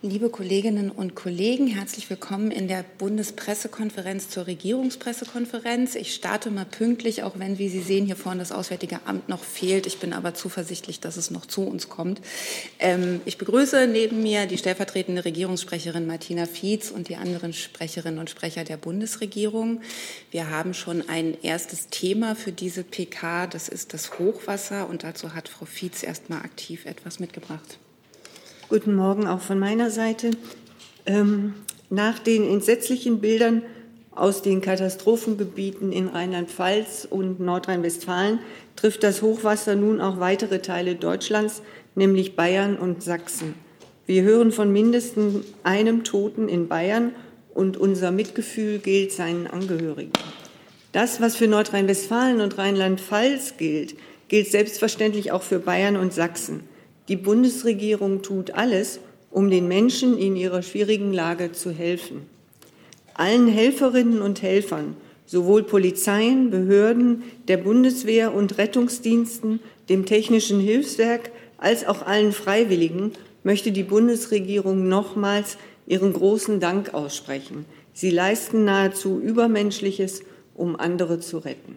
Liebe Kolleginnen und Kollegen, herzlich willkommen in der Bundespressekonferenz zur Regierungspressekonferenz. Ich starte mal pünktlich, auch wenn, wie Sie sehen, hier vorne das Auswärtige Amt noch fehlt. Ich bin aber zuversichtlich, dass es noch zu uns kommt. Ähm, ich begrüße neben mir die stellvertretende Regierungssprecherin Martina Fietz und die anderen Sprecherinnen und Sprecher der Bundesregierung. Wir haben schon ein erstes Thema für diese PK. Das ist das Hochwasser. Und dazu hat Frau Fietz erst mal aktiv etwas mitgebracht. Guten Morgen auch von meiner Seite. Ähm, nach den entsetzlichen Bildern aus den Katastrophengebieten in Rheinland-Pfalz und Nordrhein-Westfalen trifft das Hochwasser nun auch weitere Teile Deutschlands, nämlich Bayern und Sachsen. Wir hören von mindestens einem Toten in Bayern und unser Mitgefühl gilt seinen Angehörigen. Das, was für Nordrhein-Westfalen und Rheinland-Pfalz gilt, gilt selbstverständlich auch für Bayern und Sachsen. Die Bundesregierung tut alles, um den Menschen in ihrer schwierigen Lage zu helfen. Allen Helferinnen und Helfern, sowohl Polizeien, Behörden, der Bundeswehr und Rettungsdiensten, dem Technischen Hilfswerk als auch allen Freiwilligen möchte die Bundesregierung nochmals ihren großen Dank aussprechen. Sie leisten nahezu Übermenschliches, um andere zu retten.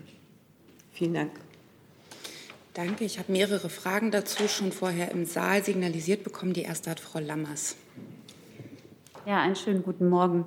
Vielen Dank. Danke. Ich habe mehrere Fragen dazu schon vorher im Saal signalisiert bekommen. Die erste hat Frau Lammers. Ja, einen schönen guten Morgen.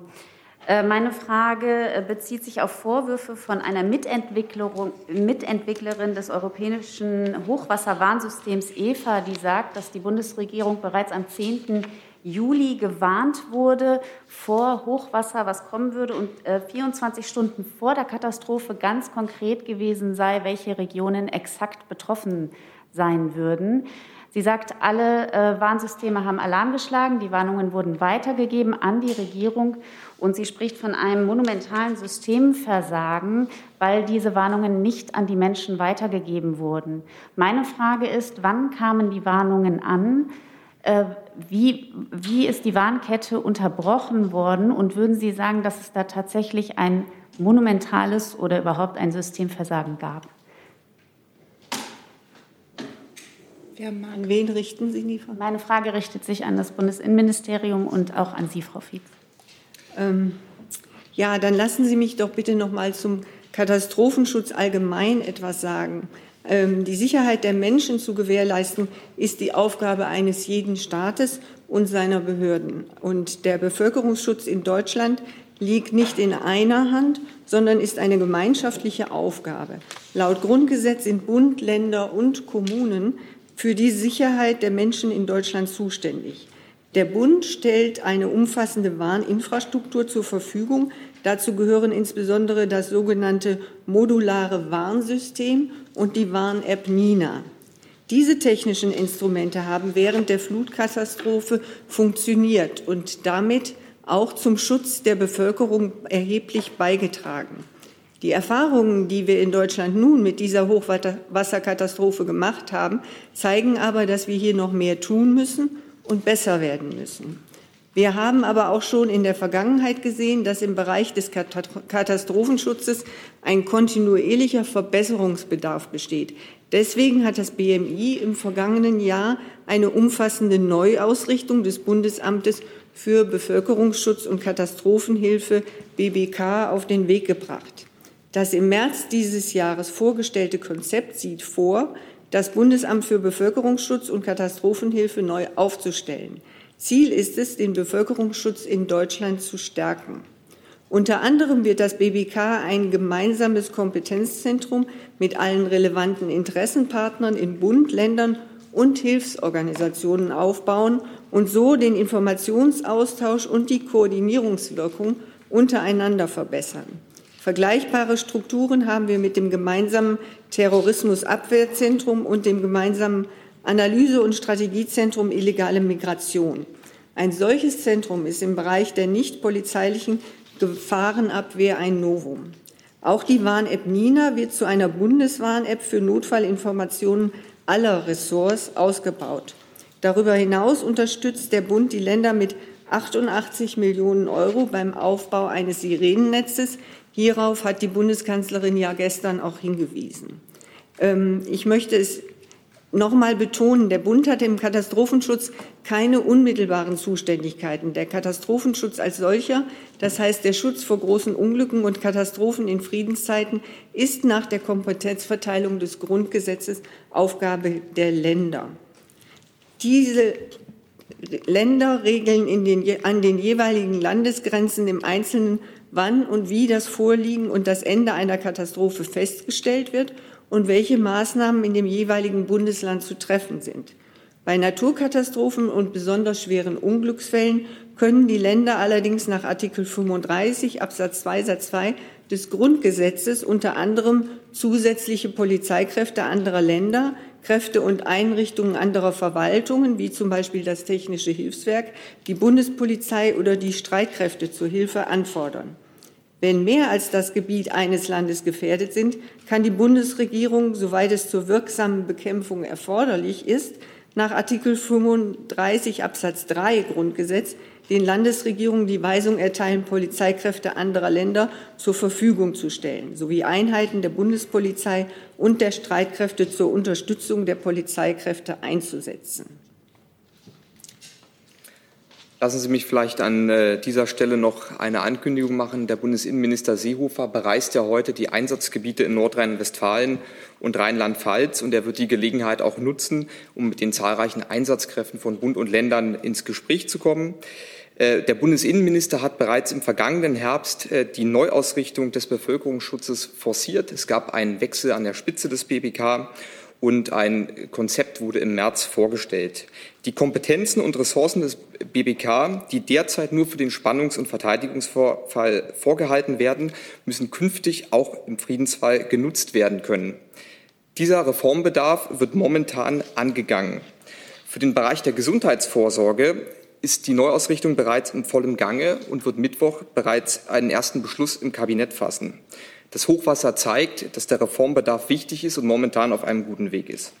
Äh, meine Frage äh, bezieht sich auf Vorwürfe von einer Mitentwicklerin des europäischen Hochwasserwarnsystems EFA, die sagt, dass die Bundesregierung bereits am 10. Juli gewarnt wurde vor Hochwasser, was kommen würde und äh, 24 Stunden vor der Katastrophe ganz konkret gewesen sei, welche Regionen exakt betroffen sein würden. Sie sagt, alle äh, Warnsysteme haben Alarm geschlagen, die Warnungen wurden weitergegeben an die Regierung und sie spricht von einem monumentalen Systemversagen, weil diese Warnungen nicht an die Menschen weitergegeben wurden. Meine Frage ist, wann kamen die Warnungen an? Äh, wie, wie ist die Warnkette unterbrochen worden? Und würden Sie sagen, dass es da tatsächlich ein monumentales oder überhaupt ein Systemversagen gab? An wen richten Sie die Frage? Meine Frage richtet sich an das Bundesinnenministerium und auch an Sie, Frau Fietz. Ähm, ja, dann lassen Sie mich doch bitte noch mal zum Katastrophenschutz allgemein etwas sagen. Ähm, die Sicherheit der Menschen zu gewährleisten, ist die Aufgabe eines jeden Staates und seiner Behörden. Und der Bevölkerungsschutz in Deutschland liegt nicht in einer Hand, sondern ist eine gemeinschaftliche Aufgabe. Laut Grundgesetz sind Bund, Länder und Kommunen für die Sicherheit der Menschen in Deutschland zuständig. Der Bund stellt eine umfassende Warninfrastruktur zur Verfügung. Dazu gehören insbesondere das sogenannte modulare Warnsystem und die Warn-App Nina. Diese technischen Instrumente haben während der Flutkatastrophe funktioniert und damit auch zum Schutz der Bevölkerung erheblich beigetragen. Die Erfahrungen, die wir in Deutschland nun mit dieser Hochwasserkatastrophe gemacht haben, zeigen aber, dass wir hier noch mehr tun müssen und besser werden müssen. Wir haben aber auch schon in der Vergangenheit gesehen, dass im Bereich des Katastrophenschutzes ein kontinuierlicher Verbesserungsbedarf besteht. Deswegen hat das BMI im vergangenen Jahr eine umfassende Neuausrichtung des Bundesamtes für Bevölkerungsschutz und Katastrophenhilfe BBK auf den Weg gebracht. Das im März dieses Jahres vorgestellte Konzept sieht vor, das Bundesamt für Bevölkerungsschutz und Katastrophenhilfe neu aufzustellen. Ziel ist es, den Bevölkerungsschutz in Deutschland zu stärken. Unter anderem wird das BBK ein gemeinsames Kompetenzzentrum mit allen relevanten Interessenpartnern in Bund, Ländern und Hilfsorganisationen aufbauen und so den Informationsaustausch und die Koordinierungswirkung untereinander verbessern. Vergleichbare Strukturen haben wir mit dem gemeinsamen Terrorismusabwehrzentrum und dem gemeinsamen Analyse- und Strategiezentrum illegale Migration. Ein solches Zentrum ist im Bereich der nicht polizeilichen Gefahrenabwehr ein Novum. Auch die Warn-App Nina wird zu einer Bundeswarn-App für Notfallinformationen aller Ressorts ausgebaut. Darüber hinaus unterstützt der Bund die Länder mit 88 Millionen Euro beim Aufbau eines Sirenennetzes. Hierauf hat die Bundeskanzlerin ja gestern auch hingewiesen. Ähm, ich möchte es nochmal betonen, der Bund hat im Katastrophenschutz keine unmittelbaren Zuständigkeiten. Der Katastrophenschutz als solcher, das heißt der Schutz vor großen Unglücken und Katastrophen in Friedenszeiten, ist nach der Kompetenzverteilung des Grundgesetzes Aufgabe der Länder. Diese Länder regeln den, an den jeweiligen Landesgrenzen im Einzelnen, wann und wie das Vorliegen und das Ende einer Katastrophe festgestellt wird und welche Maßnahmen in dem jeweiligen Bundesland zu treffen sind. Bei Naturkatastrophen und besonders schweren Unglücksfällen können die Länder allerdings nach Artikel 35 Absatz 2 Satz 2 des Grundgesetzes unter anderem zusätzliche Polizeikräfte anderer Länder, Kräfte und Einrichtungen anderer Verwaltungen, wie zum Beispiel das Technische Hilfswerk, die Bundespolizei oder die Streitkräfte zur Hilfe anfordern. Wenn mehr als das Gebiet eines Landes gefährdet sind, kann die Bundesregierung, soweit es zur wirksamen Bekämpfung erforderlich ist, nach Artikel 35 Absatz 3 Grundgesetz den Landesregierungen die Weisung erteilen, Polizeikräfte anderer Länder zur Verfügung zu stellen, sowie Einheiten der Bundespolizei und der Streitkräfte zur Unterstützung der Polizeikräfte einzusetzen. Lassen Sie mich vielleicht an äh, dieser Stelle noch eine Ankündigung machen. Der Bundesinnenminister Seehofer bereist ja heute die Einsatzgebiete in Nordrhein-Westfalen und Rheinland-Pfalz und er wird die Gelegenheit auch nutzen, um mit den zahlreichen Einsatzkräften von Bund und Ländern ins Gespräch zu kommen. Äh, der Bundesinnenminister hat bereits im vergangenen Herbst äh, die Neuausrichtung des Bevölkerungsschutzes forciert. Es gab einen Wechsel an der Spitze des BBK und ein Konzept wurde im März vorgestellt. Die Kompetenzen und Ressourcen des BBK, die derzeit nur für den Spannungs- und Verteidigungsfall vorgehalten werden, müssen künftig auch im Friedensfall genutzt werden können. Dieser Reformbedarf wird momentan angegangen. Für den Bereich der Gesundheitsvorsorge ist die Neuausrichtung bereits in vollem Gange und wird Mittwoch bereits einen ersten Beschluss im Kabinett fassen. Das Hochwasser zeigt, dass der Reformbedarf wichtig ist und momentan auf einem guten Weg ist.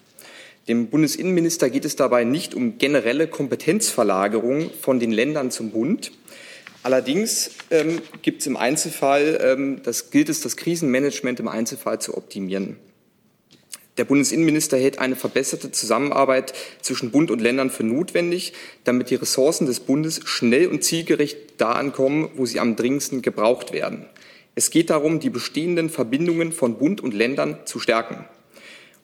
Dem Bundesinnenminister geht es dabei nicht um generelle Kompetenzverlagerung von den Ländern zum Bund. Allerdings ähm, gibt es im Einzelfall, ähm, das gilt es, das Krisenmanagement im Einzelfall zu optimieren. Der Bundesinnenminister hält eine verbesserte Zusammenarbeit zwischen Bund und Ländern für notwendig, damit die Ressourcen des Bundes schnell und zielgerecht da ankommen, wo sie am dringendsten gebraucht werden. Es geht darum, die bestehenden Verbindungen von Bund und Ländern zu stärken.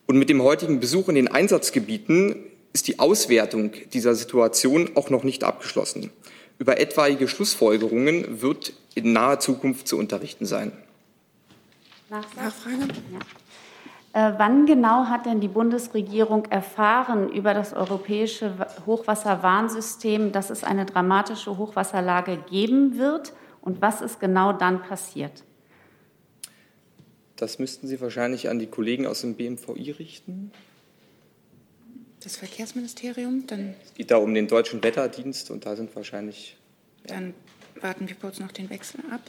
Und mit dem heutigen Besuch in den Einsatzgebieten ist die Auswertung dieser Situation auch noch nicht abgeschlossen. Über etwaige Schlussfolgerungen wird in naher Zukunft zu unterrichten sein. Nachfrage? Ja. Äh, wann genau hat denn die Bundesregierung erfahren über das europäische Hochwasserwarnsystem, dass es eine dramatische Hochwasserlage geben wird? Und was ist genau dann passiert? Das müssten Sie wahrscheinlich an die Kollegen aus dem BMVI richten. Das Verkehrsministerium, dann. Es geht da um den deutschen Wetterdienst und da sind wahrscheinlich. Dann warten wir kurz noch den Wechsel ab.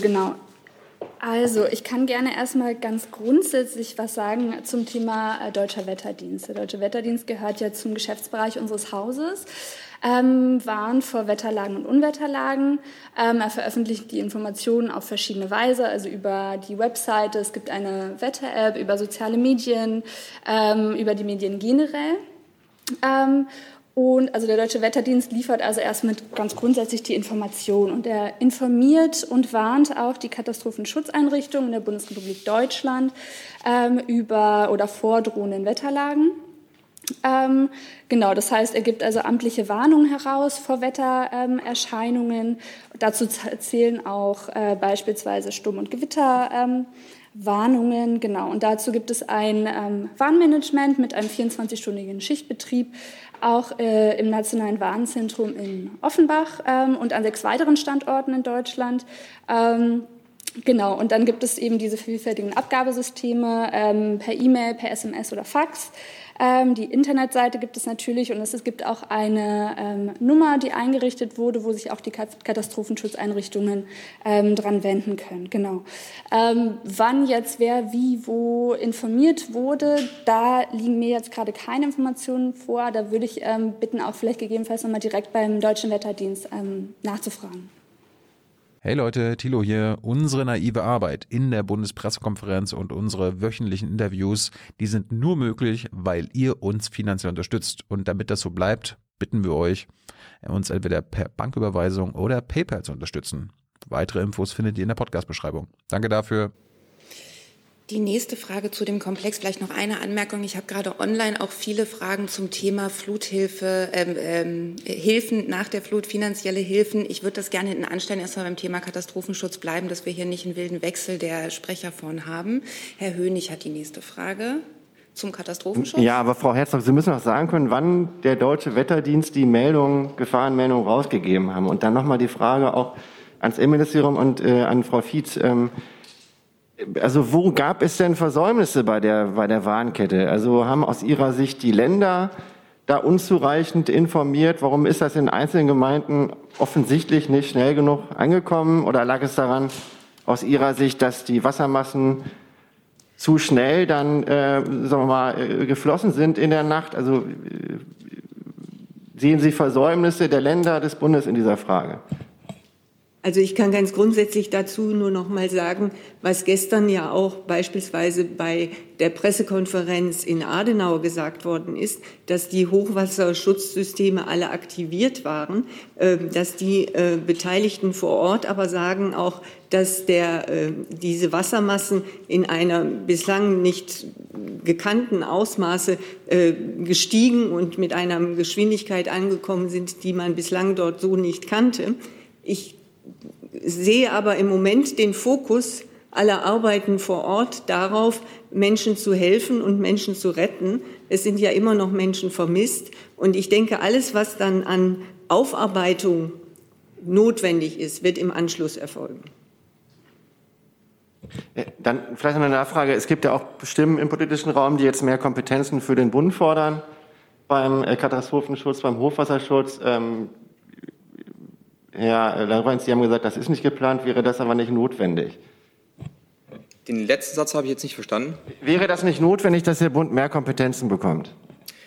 Genau. Also, ich kann gerne erstmal ganz grundsätzlich was sagen zum Thema äh, Deutscher Wetterdienst. Der Deutsche Wetterdienst gehört ja zum Geschäftsbereich unseres Hauses, ähm, warnt vor Wetterlagen und Unwetterlagen. Ähm, er veröffentlicht die Informationen auf verschiedene Weise, also über die Webseite, es gibt eine Wetter-App, über soziale Medien, ähm, über die Medien generell. Ähm, und also der Deutsche Wetterdienst liefert also erst mit ganz grundsätzlich die Information und er informiert und warnt auch die Katastrophenschutzeinrichtungen in der Bundesrepublik Deutschland ähm, über oder vor drohenden Wetterlagen. Ähm, genau, das heißt, er gibt also amtliche Warnungen heraus vor Wettererscheinungen. Ähm, Dazu zählen auch äh, beispielsweise Sturm- und Gewitterwarnungen. Ähm, genau, und dazu gibt es ein ähm, Warnmanagement mit einem 24-stündigen Schichtbetrieb, auch äh, im Nationalen Warnzentrum in Offenbach ähm, und an sechs weiteren Standorten in Deutschland. Ähm, Genau, und dann gibt es eben diese vielfältigen Abgabesysteme ähm, per E-Mail, per SMS oder Fax. Ähm, die Internetseite gibt es natürlich und es gibt auch eine ähm, Nummer, die eingerichtet wurde, wo sich auch die Katastrophenschutzeinrichtungen ähm, dran wenden können. Genau. Ähm, wann jetzt wer wie wo informiert wurde, da liegen mir jetzt gerade keine Informationen vor. Da würde ich ähm, bitten, auch vielleicht gegebenenfalls nochmal direkt beim Deutschen Wetterdienst ähm, nachzufragen. Hey Leute, Thilo hier. Unsere naive Arbeit in der Bundespressekonferenz und unsere wöchentlichen Interviews, die sind nur möglich, weil ihr uns finanziell unterstützt. Und damit das so bleibt, bitten wir euch, uns entweder per Banküberweisung oder PayPal zu unterstützen. Weitere Infos findet ihr in der Podcast-Beschreibung. Danke dafür. Die nächste Frage zu dem Komplex, vielleicht noch eine Anmerkung. Ich habe gerade online auch viele Fragen zum Thema Fluthilfe, ähm, ähm, Hilfen nach der Flut, finanzielle Hilfen. Ich würde das gerne hinten anstellen, erstmal beim Thema Katastrophenschutz bleiben, dass wir hier nicht einen wilden Wechsel der Sprecher vorn haben. Herr Hönig hat die nächste Frage zum Katastrophenschutz. Ja, aber Frau Herzog, Sie müssen auch sagen können, wann der Deutsche Wetterdienst die Meldung, Gefahrenmeldung rausgegeben haben. Und dann nochmal die Frage auch ans Innenministerium und äh, an Frau Fietz. Ähm, also wo gab es denn Versäumnisse bei der, bei der Warnkette? Also haben aus Ihrer Sicht die Länder da unzureichend informiert? Warum ist das in einzelnen Gemeinden offensichtlich nicht schnell genug angekommen? Oder lag es daran, aus Ihrer Sicht, dass die Wassermassen zu schnell dann, äh, sagen wir mal, äh, geflossen sind in der Nacht? Also äh, sehen Sie Versäumnisse der Länder des Bundes in dieser Frage? Also ich kann ganz grundsätzlich dazu nur noch mal sagen, was gestern ja auch beispielsweise bei der Pressekonferenz in Adenauer gesagt worden ist, dass die Hochwasserschutzsysteme alle aktiviert waren, ähm, dass die äh, Beteiligten vor Ort aber sagen auch, dass der, äh, diese Wassermassen in einer bislang nicht gekannten Ausmaße äh, gestiegen und mit einer Geschwindigkeit angekommen sind, die man bislang dort so nicht kannte. Ich sehe aber im Moment den Fokus aller Arbeiten vor Ort darauf, Menschen zu helfen und Menschen zu retten. Es sind ja immer noch Menschen vermisst. Und ich denke, alles, was dann an Aufarbeitung notwendig ist, wird im Anschluss erfolgen. Äh, dann vielleicht noch eine Nachfrage. Es gibt ja auch Stimmen im politischen Raum, die jetzt mehr Kompetenzen für den Bund fordern beim äh, Katastrophenschutz, beim Hochwasserschutz. Herr Lorenz, Sie haben gesagt, das ist nicht geplant, wäre das aber nicht notwendig. Den letzten Satz habe ich jetzt nicht verstanden. Wäre das nicht notwendig, dass der Bund mehr Kompetenzen bekommt?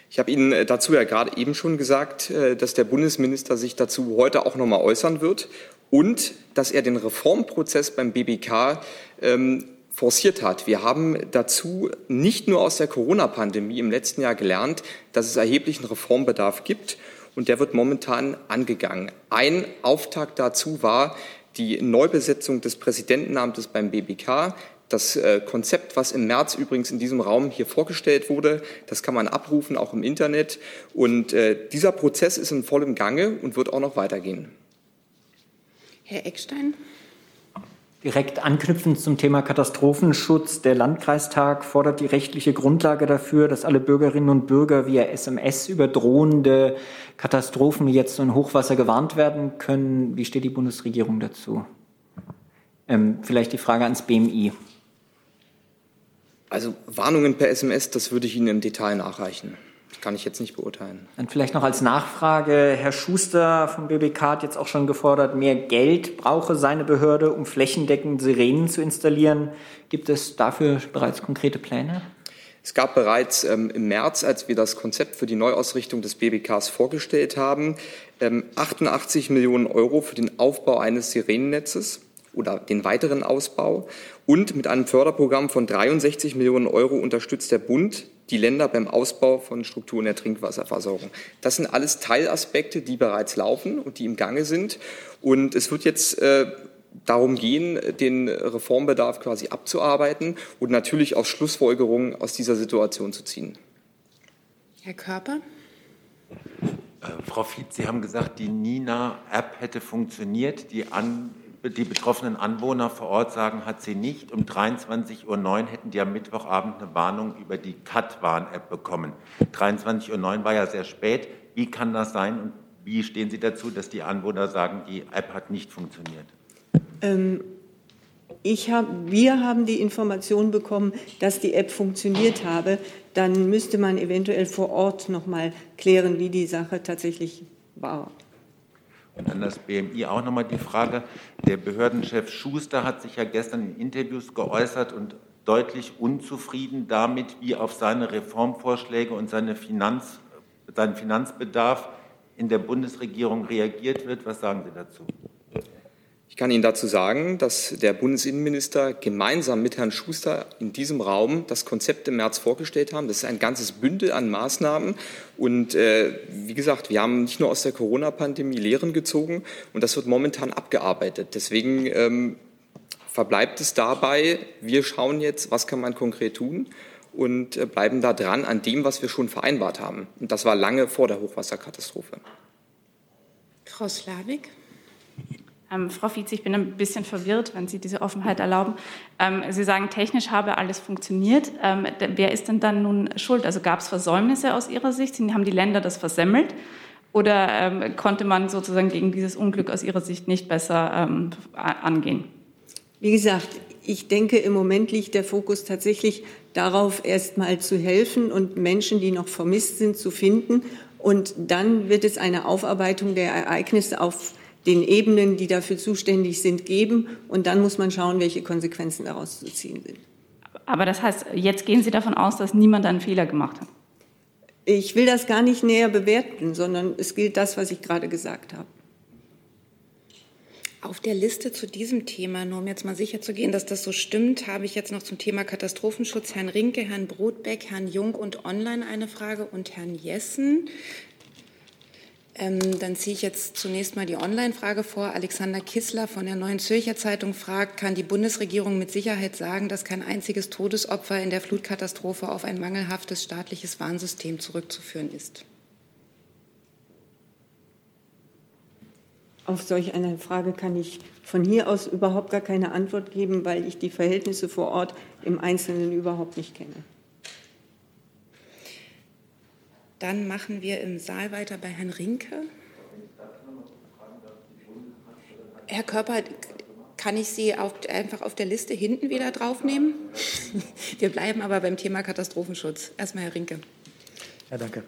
Ich habe Ihnen äh, dazu ja gerade eben schon gesagt, äh, dass der Bundesminister sich dazu heute auch noch mal äußern wird und dass er den Reformprozess beim BBK ähm, forciert hat. Wir haben dazu nicht nur aus der Corona-Pandemie im letzten Jahr gelernt, dass es erheblichen Reformbedarf gibt und der wird momentan angegangen. Ein Auftakt dazu war die Neubesetzung des Präsidentenamtes beim BBK. Das äh, Konzept, was im März übrigens in diesem Raum hier vorgestellt wurde, das kann man abrufen, auch im Internet. Und äh, dieser Prozess ist in vollem Gange und wird auch noch weitergehen. Herr Eckstein. Direkt anknüpfend zum Thema Katastrophenschutz. Der Landkreistag fordert die rechtliche Grundlage dafür, dass alle Bürgerinnen und Bürger via SMS über drohende Katastrophen wie jetzt ein Hochwasser gewarnt werden können. Wie steht die Bundesregierung dazu? Ähm, vielleicht die Frage ans BMI. Also Warnungen per SMS, das würde ich Ihnen im Detail nachreichen kann ich jetzt nicht beurteilen. Dann vielleicht noch als Nachfrage, Herr Schuster vom BBK hat jetzt auch schon gefordert, mehr Geld brauche seine Behörde, um flächendeckend Sirenen zu installieren. Gibt es dafür bereits konkrete Pläne? Es gab bereits ähm, im März, als wir das Konzept für die Neuausrichtung des BBKs vorgestellt haben, ähm, 88 Millionen Euro für den Aufbau eines Sirenennetzes oder den weiteren Ausbau. Und mit einem Förderprogramm von 63 Millionen Euro unterstützt der Bund die Länder beim Ausbau von Strukturen der Trinkwasserversorgung. Das sind alles Teilaspekte, die bereits laufen und die im Gange sind. Und es wird jetzt äh, darum gehen, den Reformbedarf quasi abzuarbeiten und natürlich auch Schlussfolgerungen aus dieser Situation zu ziehen. Herr Körper? Äh, Frau Fietz, Sie haben gesagt, die NINA-App hätte funktioniert. Die An die betroffenen Anwohner vor Ort sagen, hat sie nicht. Um 23.09 Uhr hätten die am Mittwochabend eine Warnung über die CAT-Warn-App bekommen. 23.09 Uhr war ja sehr spät. Wie kann das sein und wie stehen Sie dazu, dass die Anwohner sagen, die App hat nicht funktioniert? Ähm, ich hab, wir haben die Information bekommen, dass die App funktioniert habe. Dann müsste man eventuell vor Ort noch mal klären, wie die Sache tatsächlich war. Und an das BMI auch nochmal die Frage. Der Behördenchef Schuster hat sich ja gestern in Interviews geäußert und deutlich unzufrieden damit, wie auf seine Reformvorschläge und seine Finanz, seinen Finanzbedarf in der Bundesregierung reagiert wird. Was sagen Sie dazu? Ich kann Ihnen dazu sagen, dass der Bundesinnenminister gemeinsam mit Herrn Schuster in diesem Raum das Konzept im März vorgestellt haben. Das ist ein ganzes Bündel an Maßnahmen. Und äh, wie gesagt, wir haben nicht nur aus der Corona-Pandemie Lehren gezogen und das wird momentan abgearbeitet. Deswegen ähm, verbleibt es dabei, wir schauen jetzt, was kann man konkret tun und äh, bleiben da dran an dem, was wir schon vereinbart haben. Und das war lange vor der Hochwasserkatastrophe. Frau Slavik. Ähm, Frau Vize, ich bin ein bisschen verwirrt, wenn Sie diese Offenheit erlauben. Ähm, Sie sagen, technisch habe alles funktioniert. Ähm, wer ist denn dann nun schuld? Also gab es Versäumnisse aus Ihrer Sicht? Haben die Länder das versemmelt? Oder ähm, konnte man sozusagen gegen dieses Unglück aus Ihrer Sicht nicht besser ähm, angehen? Wie gesagt, ich denke, im Moment liegt der Fokus tatsächlich darauf, erst mal zu helfen und Menschen, die noch vermisst sind, zu finden. Und dann wird es eine Aufarbeitung der Ereignisse auf den Ebenen, die dafür zuständig sind, geben. Und dann muss man schauen, welche Konsequenzen daraus zu ziehen sind. Aber das heißt, jetzt gehen Sie davon aus, dass niemand einen Fehler gemacht hat? Ich will das gar nicht näher bewerten, sondern es gilt das, was ich gerade gesagt habe. Auf der Liste zu diesem Thema, nur um jetzt mal sicher zu gehen, dass das so stimmt, habe ich jetzt noch zum Thema Katastrophenschutz Herrn Rinke, Herrn Brotbeck, Herrn Jung und Online eine Frage und Herrn Jessen. Ähm, dann ziehe ich jetzt zunächst mal die Online-Frage vor. Alexander Kissler von der Neuen Zürcher Zeitung fragt, kann die Bundesregierung mit Sicherheit sagen, dass kein einziges Todesopfer in der Flutkatastrophe auf ein mangelhaftes staatliches Warnsystem zurückzuführen ist? Auf solch eine Frage kann ich von hier aus überhaupt gar keine Antwort geben, weil ich die Verhältnisse vor Ort im Einzelnen überhaupt nicht kenne. Dann machen wir im Saal weiter bei Herrn Rinke. Herr Körper, kann ich Sie auf, einfach auf der Liste hinten wieder draufnehmen? Wir bleiben aber beim Thema Katastrophenschutz. Erstmal Herr Rinke. Ja, danke.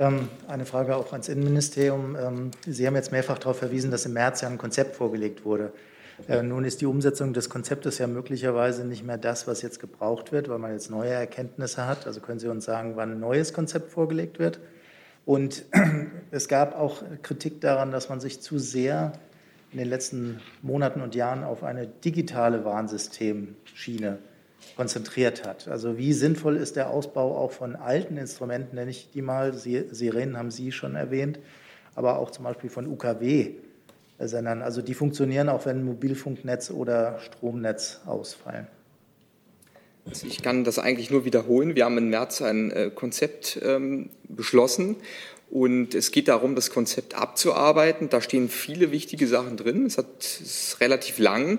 Ähm, eine Frage auch ans Innenministerium. Ähm, Sie haben jetzt mehrfach darauf verwiesen, dass im März ja ein Konzept vorgelegt wurde. Äh, nun ist die Umsetzung des Konzeptes ja möglicherweise nicht mehr das, was jetzt gebraucht wird, weil man jetzt neue Erkenntnisse hat. Also können Sie uns sagen, wann ein neues Konzept vorgelegt wird? Und es gab auch Kritik daran, dass man sich zu sehr in den letzten Monaten und Jahren auf eine digitale Warnsystemschiene konzentriert hat. Also wie sinnvoll ist der Ausbau auch von alten Instrumenten, nenne ich die mal, Sirenen haben Sie schon erwähnt, aber auch zum Beispiel von UKW Sendern. Also die funktionieren auch, wenn Mobilfunknetz oder Stromnetz ausfallen. Also ich kann das eigentlich nur wiederholen. Wir haben im März ein äh, Konzept ähm, beschlossen und es geht darum, das Konzept abzuarbeiten. Da stehen viele wichtige Sachen drin. Es, hat, es ist relativ lang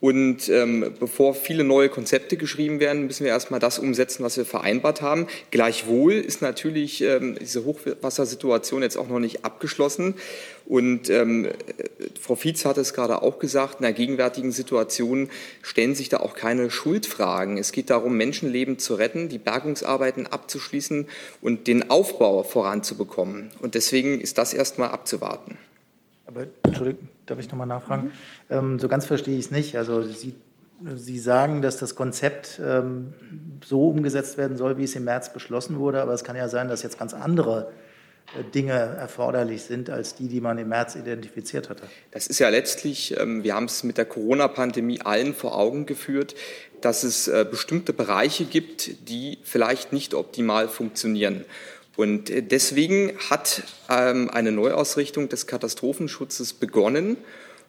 und ähm, bevor viele neue Konzepte geschrieben werden, müssen wir erstmal das umsetzen, was wir vereinbart haben. Gleichwohl ist natürlich ähm, diese Hochwassersituation jetzt auch noch nicht abgeschlossen. Und ähm, Frau Fietz hat es gerade auch gesagt, in der gegenwärtigen Situation stellen sich da auch keine Schuldfragen. Es geht darum, Menschenleben zu retten, die Bergungsarbeiten abzuschließen und den Aufbau voranzubekommen. Und deswegen ist das erstmal abzuwarten. Aber Entschuldigung, darf ich nochmal nachfragen? Mhm. Ähm, so ganz verstehe ich es nicht. Also Sie, Sie sagen, dass das Konzept ähm, so umgesetzt werden soll, wie es im März beschlossen wurde, aber es kann ja sein, dass jetzt ganz andere äh, Dinge erforderlich sind als die, die man im März identifiziert hatte. Das ist ja letztlich, ähm, wir haben es mit der Corona-Pandemie allen vor Augen geführt, dass es äh, bestimmte Bereiche gibt, die vielleicht nicht optimal funktionieren. Und äh, deswegen hat ähm, eine Neuausrichtung des Katastrophenschutzes begonnen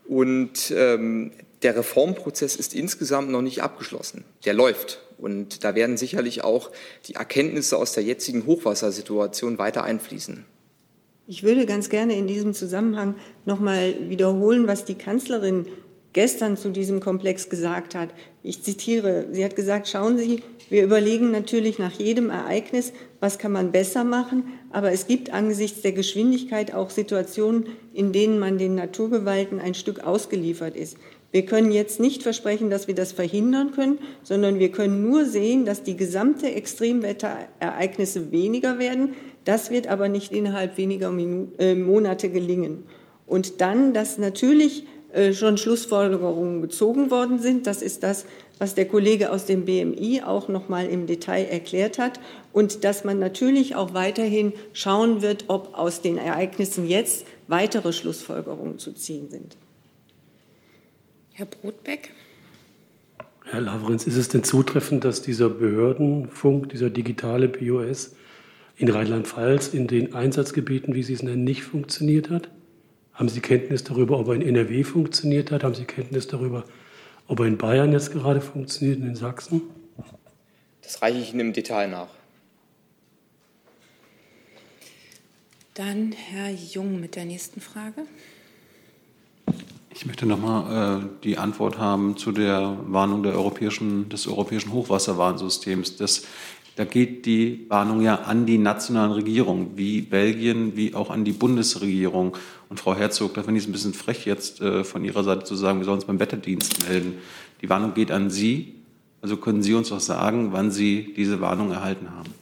und ähm, der Reformprozess ist insgesamt noch nicht abgeschlossen. Der läuft. Und da werden sicherlich auch die Erkenntnisse aus der jetzigen Hochwassersituation weiter einfließen. Ich würde ganz gerne in diesem Zusammenhang noch mal wiederholen, was die Kanzlerin gestern zu diesem Komplex gesagt hat. Ich zitiere, sie hat gesagt, schauen Sie, wir überlegen natürlich nach jedem Ereignis, was kann man besser machen, aber es gibt angesichts der Geschwindigkeit auch Situationen, in denen man den Naturgewalten ein Stück ausgeliefert ist. Wir können jetzt nicht versprechen, dass wir das verhindern können, sondern wir können nur sehen, dass die gesamte Extremwetterereignisse weniger werden. Das wird aber nicht innerhalb weniger Minuten, äh, Monate gelingen. Und dann, dass natürlich schon Schlussfolgerungen gezogen worden sind. Das ist das, was der Kollege aus dem BMI auch noch mal im Detail erklärt hat. Und dass man natürlich auch weiterhin schauen wird, ob aus den Ereignissen jetzt weitere Schlussfolgerungen zu ziehen sind. Herr Brotbeck. Herr Lavrenz, ist es denn zutreffend, dass dieser Behördenfunk, dieser digitale POS in Rheinland-Pfalz in den Einsatzgebieten, wie Sie es nennen, nicht funktioniert hat? Haben Sie Kenntnis darüber, ob er in NRW funktioniert hat? Haben Sie Kenntnis darüber, ob er in Bayern jetzt gerade funktioniert und in Sachsen? Das reiche ich Ihnen im Detail nach. Dann Herr Jung mit der nächsten Frage. Ich möchte nochmal äh, die Antwort haben zu der Warnung der europäischen, des europäischen Hochwasserwarnsystems. Das, da geht die Warnung ja an die nationalen Regierungen, wie Belgien, wie auch an die Bundesregierung. Und Frau Herzog, da finde ich es ein bisschen frech, jetzt äh, von Ihrer Seite zu sagen, wir sollen uns beim Wetterdienst melden. Die Warnung geht an Sie. Also können Sie uns auch sagen, wann Sie diese Warnung erhalten haben?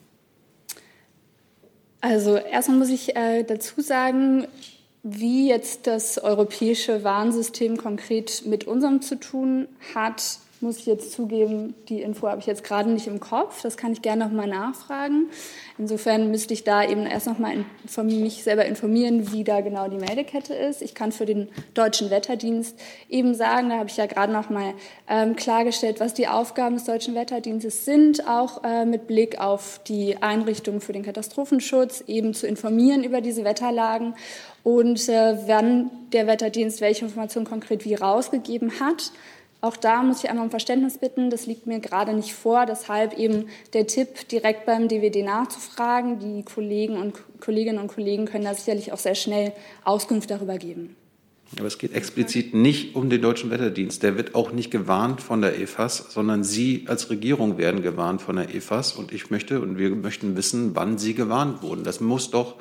Also erstmal muss ich äh, dazu sagen, wie jetzt das europäische Warnsystem konkret mit unserem zu tun hat, muss ich jetzt zugeben, die Info habe ich jetzt gerade nicht im Kopf. Das kann ich gerne noch mal nachfragen. Insofern müsste ich da eben erst noch mal mich selber informieren, wie da genau die Meldekette ist. Ich kann für den deutschen Wetterdienst eben sagen, da habe ich ja gerade noch mal ähm, klargestellt, was die Aufgaben des deutschen Wetterdienstes sind, auch äh, mit Blick auf die Einrichtungen für den Katastrophenschutz, eben zu informieren über diese Wetterlagen und äh, wann der Wetterdienst welche Informationen konkret wie rausgegeben hat. Auch da muss ich einmal um Verständnis bitten. Das liegt mir gerade nicht vor. Deshalb eben der Tipp, direkt beim DWD nachzufragen. Die Kollegen und Kolleginnen und Kollegen können da sicherlich auch sehr schnell Auskunft darüber geben. Aber es geht explizit nicht um den Deutschen Wetterdienst. Der wird auch nicht gewarnt von der EFAS, sondern Sie als Regierung werden gewarnt von der EFAS. Und ich möchte und wir möchten wissen, wann Sie gewarnt wurden. Das muss doch,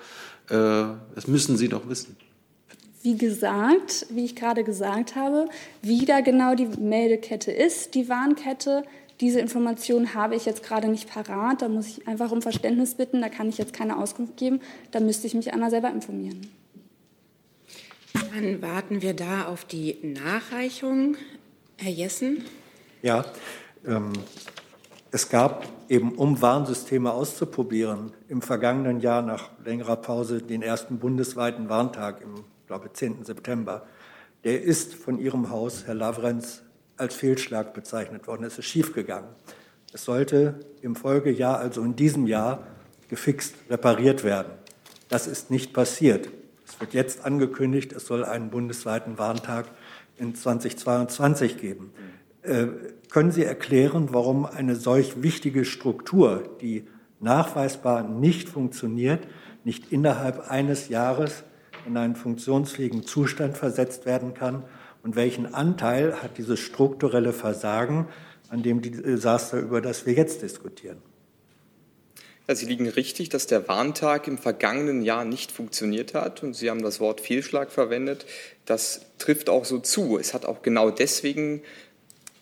äh, das müssen Sie doch wissen wie gesagt, wie ich gerade gesagt habe, wie da genau die Meldekette ist, die Warnkette. Diese Informationen habe ich jetzt gerade nicht parat. Da muss ich einfach um Verständnis bitten. Da kann ich jetzt keine Auskunft geben. Da müsste ich mich einmal selber informieren. Dann warten wir da auf die Nachreichung. Herr Jessen? Ja, ähm, es gab eben, um Warnsysteme auszuprobieren, im vergangenen Jahr nach längerer Pause den ersten bundesweiten Warntag im glaube 10. September, der ist von Ihrem Haus, Herr Lavrenz, als Fehlschlag bezeichnet worden. Es ist schiefgegangen. Es sollte im Folgejahr, also in diesem Jahr, gefixt repariert werden. Das ist nicht passiert. Es wird jetzt angekündigt, es soll einen bundesweiten Warntag in 2022 geben. Äh, können Sie erklären, warum eine solch wichtige Struktur, die nachweisbar nicht funktioniert, nicht innerhalb eines Jahres in einen funktionsfähigen Zustand versetzt werden kann und welchen Anteil hat dieses strukturelle Versagen an dem Desaster, über das wir jetzt diskutieren. Ja, Sie liegen richtig, dass der Warntag im vergangenen Jahr nicht funktioniert hat und Sie haben das Wort Fehlschlag verwendet. Das trifft auch so zu. Es hat auch genau deswegen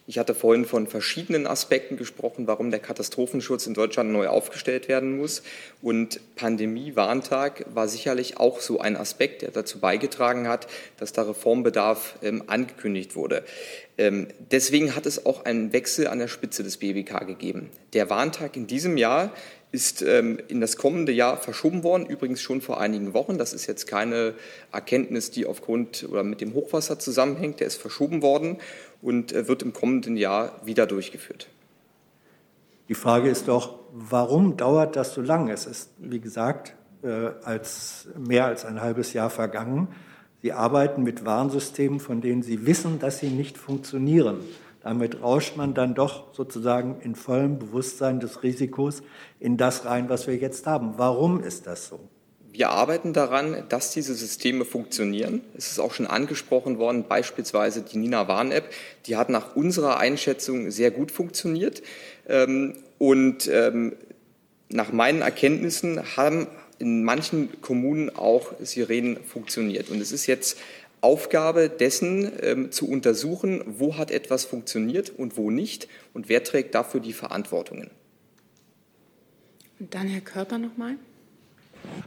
ich hatte vorhin von verschiedenen Aspekten gesprochen, warum der Katastrophenschutz in Deutschland neu aufgestellt werden muss. Und Pandemie-Warntag war sicherlich auch so ein Aspekt, der dazu beigetragen hat, dass da Reformbedarf ähm, angekündigt wurde. Ähm, deswegen hat es auch einen Wechsel an der Spitze des BBK gegeben. Der Warntag in diesem Jahr ist ähm, in das kommende Jahr verschoben worden, übrigens schon vor einigen Wochen. Das ist jetzt keine Erkenntnis, die aufgrund oder mit dem Hochwasser zusammenhängt. Der ist verschoben worden und äh, wird im kommenden Jahr wieder durchgeführt. Die Frage ist doch, warum dauert das so lange? Es ist, wie gesagt, äh, als mehr als ein halbes Jahr vergangen. Sie arbeiten mit Warnsystemen, von denen Sie wissen, dass sie nicht funktionieren. Damit rauscht man dann doch sozusagen in vollem Bewusstsein des Risikos in das rein, was wir jetzt haben. Warum ist das so? Wir arbeiten daran, dass diese Systeme funktionieren. Es ist auch schon angesprochen worden, beispielsweise die Nina Warn-App. Die hat nach unserer Einschätzung sehr gut funktioniert. Ähm, und ähm, nach meinen Erkenntnissen haben in manchen Kommunen auch Sirenen funktioniert. Und es ist jetzt Aufgabe dessen ähm, zu untersuchen, wo hat etwas funktioniert und wo nicht und wer trägt dafür die Verantwortungen. Und dann Herr Körper nochmal.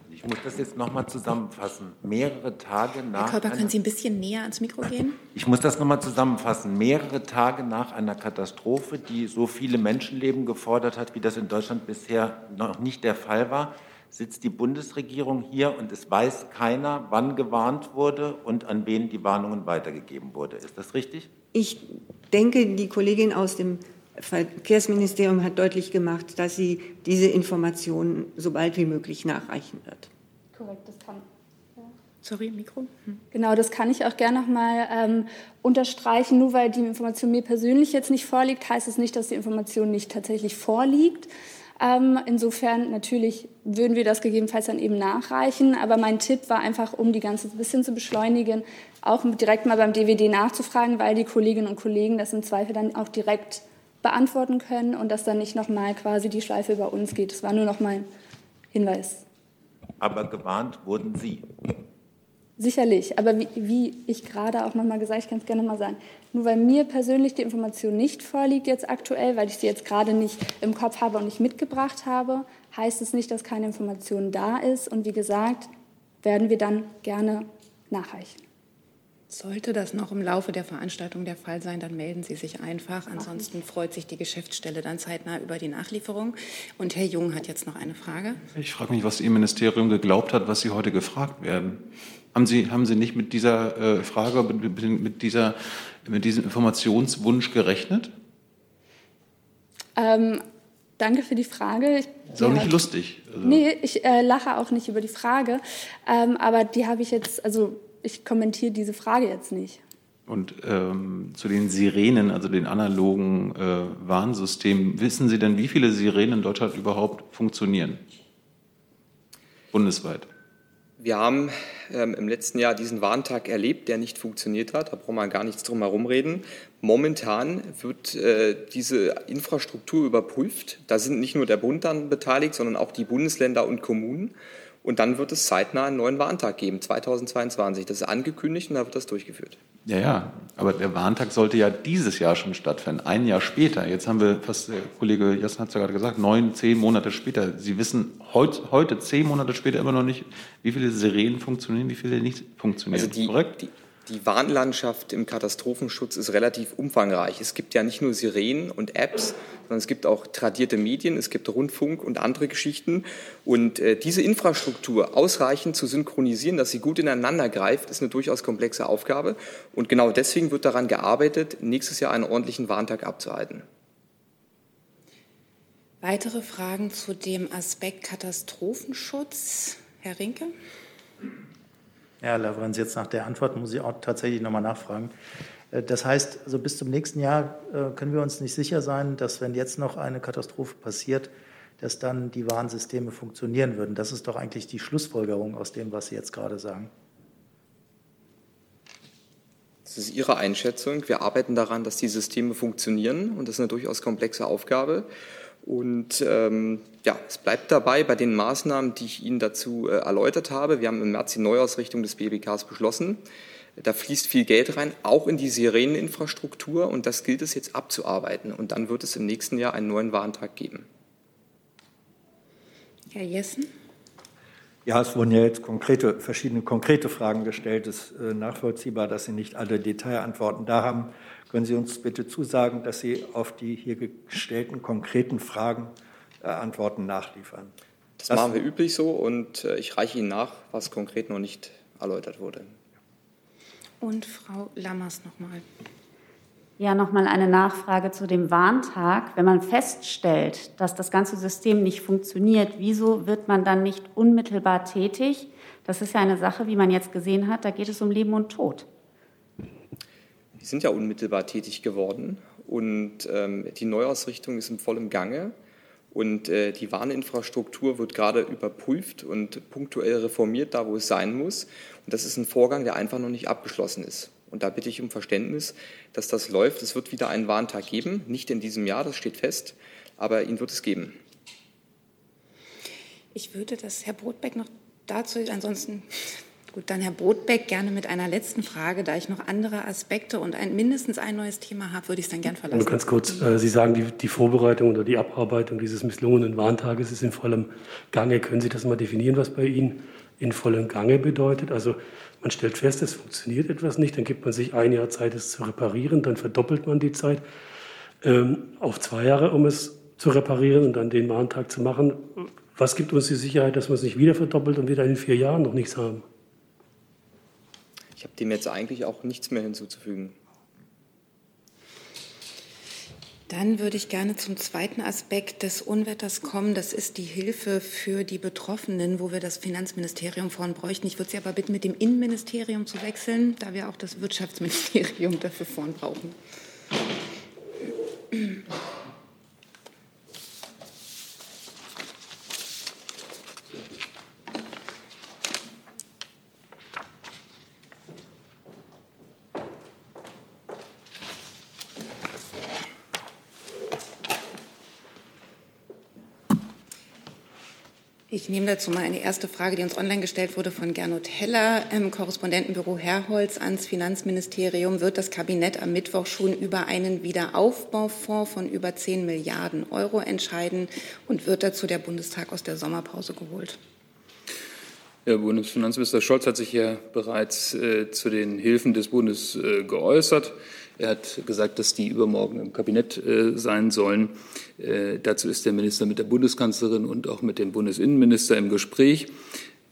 Ich muss das jetzt nochmal zusammenfassen. Mehrere Tage nach. Herr Körper, können Sie ein bisschen näher ans Mikro gehen? Ich muss das nochmal zusammenfassen. Mehrere Tage nach einer Katastrophe, die so viele Menschenleben gefordert hat, wie das in Deutschland bisher noch nicht der Fall war, sitzt die Bundesregierung hier und es weiß keiner, wann gewarnt wurde und an wen die Warnungen weitergegeben wurde. Ist das richtig? Ich denke, die Kollegin aus dem Verkehrsministerium hat deutlich gemacht, dass sie diese Informationen so bald wie möglich nachreichen wird. Korrekt, das kann. Sorry, Mikro. Hm. Genau, das kann ich auch gerne noch mal ähm, unterstreichen. Nur weil die Information mir persönlich jetzt nicht vorliegt, heißt es nicht, dass die Information nicht tatsächlich vorliegt. Ähm, insofern natürlich würden wir das gegebenenfalls dann eben nachreichen. Aber mein Tipp war einfach, um die ganze ein bisschen zu beschleunigen, auch direkt mal beim DWD nachzufragen, weil die Kolleginnen und Kollegen das im Zweifel dann auch direkt beantworten können und dass dann nicht nochmal quasi die Schleife über uns geht. Das war nur noch mein Hinweis. Aber gewarnt wurden Sie. Sicherlich, aber wie, wie ich gerade auch nochmal gesagt, ich kann es gerne nochmal sagen, nur weil mir persönlich die Information nicht vorliegt jetzt aktuell, weil ich sie jetzt gerade nicht im Kopf habe und nicht mitgebracht habe, heißt es nicht, dass keine Information da ist. Und wie gesagt, werden wir dann gerne nachreichen. Sollte das noch im Laufe der Veranstaltung der Fall sein, dann melden Sie sich einfach. Ansonsten freut sich die Geschäftsstelle dann zeitnah über die Nachlieferung. Und Herr Jung hat jetzt noch eine Frage. Ich frage mich, was Ihr Ministerium geglaubt hat, was Sie heute gefragt werden. Haben Sie, haben Sie nicht mit dieser äh, Frage, mit, mit, dieser, mit diesem Informationswunsch gerechnet? Ähm, danke für die Frage. Ich, ist auch nicht lustig. Also. Nee, ich äh, lache auch nicht über die Frage. Ähm, aber die habe ich jetzt, also ich kommentiere diese Frage jetzt nicht. Und ähm, zu den Sirenen, also den analogen äh, Warnsystemen, wissen Sie denn, wie viele Sirenen in Deutschland überhaupt funktionieren? Bundesweit. Wir haben ähm, im letzten Jahr diesen Warntag erlebt, der nicht funktioniert hat. Da brauchen wir gar nichts drum herum reden. Momentan wird äh, diese Infrastruktur überprüft. Da sind nicht nur der Bund dann beteiligt, sondern auch die Bundesländer und Kommunen. Und dann wird es zeitnah einen neuen Warntag geben, 2022. Das ist angekündigt und da wird das durchgeführt. Ja, ja, aber der Warntag sollte ja dieses Jahr schon stattfinden, ein Jahr später. Jetzt haben wir, fast der Kollege Jassen hat es ja gerade gesagt, neun, zehn Monate später. Sie wissen heut, heute, zehn Monate später, immer noch nicht, wie viele Sirenen funktionieren, wie viele nicht funktionieren. Also die, Korrekt? Die, die Warnlandschaft im Katastrophenschutz ist relativ umfangreich. Es gibt ja nicht nur Sirenen und Apps, sondern es gibt auch tradierte Medien, es gibt Rundfunk und andere Geschichten. Und äh, diese Infrastruktur ausreichend zu synchronisieren, dass sie gut ineinander greift, ist eine durchaus komplexe Aufgabe. Und genau deswegen wird daran gearbeitet, nächstes Jahr einen ordentlichen Warntag abzuhalten. Weitere Fragen zu dem Aspekt Katastrophenschutz? Herr Rinke? Ja, Lavrenz, jetzt nach der Antwort muss ich auch tatsächlich nochmal nachfragen. Äh, das heißt, also bis zum nächsten Jahr äh, können wir uns nicht sicher sein, dass wenn jetzt noch eine Katastrophe passiert, dass dann die Warnsysteme funktionieren würden. Das ist doch eigentlich die Schlussfolgerung aus dem, was Sie jetzt gerade sagen. Das ist Ihre Einschätzung. Wir arbeiten daran, dass die Systeme funktionieren und das ist eine durchaus komplexe Aufgabe. Und ähm, ja, es bleibt dabei bei den Maßnahmen, die ich Ihnen dazu äh, erläutert habe. Wir haben im März die Neuausrichtung des BBKs beschlossen. Da fließt viel Geld rein, auch in die Sireneninfrastruktur und das gilt es jetzt abzuarbeiten. Und dann wird es im nächsten Jahr einen neuen Warntag geben. Herr Jessen? Ja, es wurden ja jetzt konkrete, verschiedene konkrete Fragen gestellt. Es ist äh, nachvollziehbar, dass Sie nicht alle Detailantworten da haben. Können Sie uns bitte zusagen, dass Sie auf die hier gestellten konkreten Fragen äh, Antworten nachliefern? Das, das machen wir üblich so und äh, ich reiche Ihnen nach, was konkret noch nicht erläutert wurde. Und Frau Lammers nochmal. Ja, nochmal eine Nachfrage zu dem Warntag. Wenn man feststellt, dass das ganze System nicht funktioniert, wieso wird man dann nicht unmittelbar tätig? Das ist ja eine Sache, wie man jetzt gesehen hat, da geht es um Leben und Tod. Wir sind ja unmittelbar tätig geworden und ähm, die Neuausrichtung ist im vollen Gange. Und äh, die Warninfrastruktur wird gerade überprüft und punktuell reformiert, da wo es sein muss. Und das ist ein Vorgang, der einfach noch nicht abgeschlossen ist. Und da bitte ich um Verständnis, dass das läuft. Es wird wieder einen Warntag geben, nicht in diesem Jahr, das steht fest, aber ihn wird es geben. Ich würde das, Herr Brotbeck, noch dazu, ansonsten Gut, dann Herr Brotbeck gerne mit einer letzten Frage. Da ich noch andere Aspekte und ein, mindestens ein neues Thema habe, würde ich es dann gern verlassen. Nur ganz kurz, äh, Sie sagen, die, die, Vorbereitung oder die Abarbeitung dieses misslungenen Warntages ist in vollem Gange. Können Sie das mal definieren, was bei Ihnen in vollem Gange bedeutet? Also man stellt fest, es funktioniert etwas nicht, dann gibt man sich ein Jahr Zeit, es zu reparieren, dann verdoppelt man die Zeit ähm, auf zwei Jahre, um es zu reparieren und dann den Warntag zu machen. Was gibt uns die Sicherheit, dass wir es nicht wieder verdoppelt und wieder in vier Jahren noch nichts haben? Ich habe dem jetzt eigentlich auch nichts mehr hinzuzufügen. Dann würde ich gerne zum zweiten Aspekt des Unwetters kommen. Das ist die Hilfe für die Betroffenen, wo wir das Finanzministerium vorhin bräuchten. Ich würde Sie aber bitten, mit dem Innenministerium zu wechseln, da wir auch das Wirtschaftsministerium dafür vorhin brauchen. Ich nehme dazu mal eine erste Frage, die uns online gestellt wurde von Gernot Heller im Korrespondentenbüro Herholz ans Finanzministerium. Wird das Kabinett am Mittwoch schon über einen Wiederaufbaufonds von über 10 Milliarden Euro entscheiden und wird dazu der Bundestag aus der Sommerpause geholt? Herr Bundesfinanzminister Scholz hat sich ja bereits äh, zu den Hilfen des Bundes äh, geäußert. Er hat gesagt, dass die übermorgen im Kabinett äh, sein sollen. Äh, dazu ist der Minister mit der Bundeskanzlerin und auch mit dem Bundesinnenminister im Gespräch.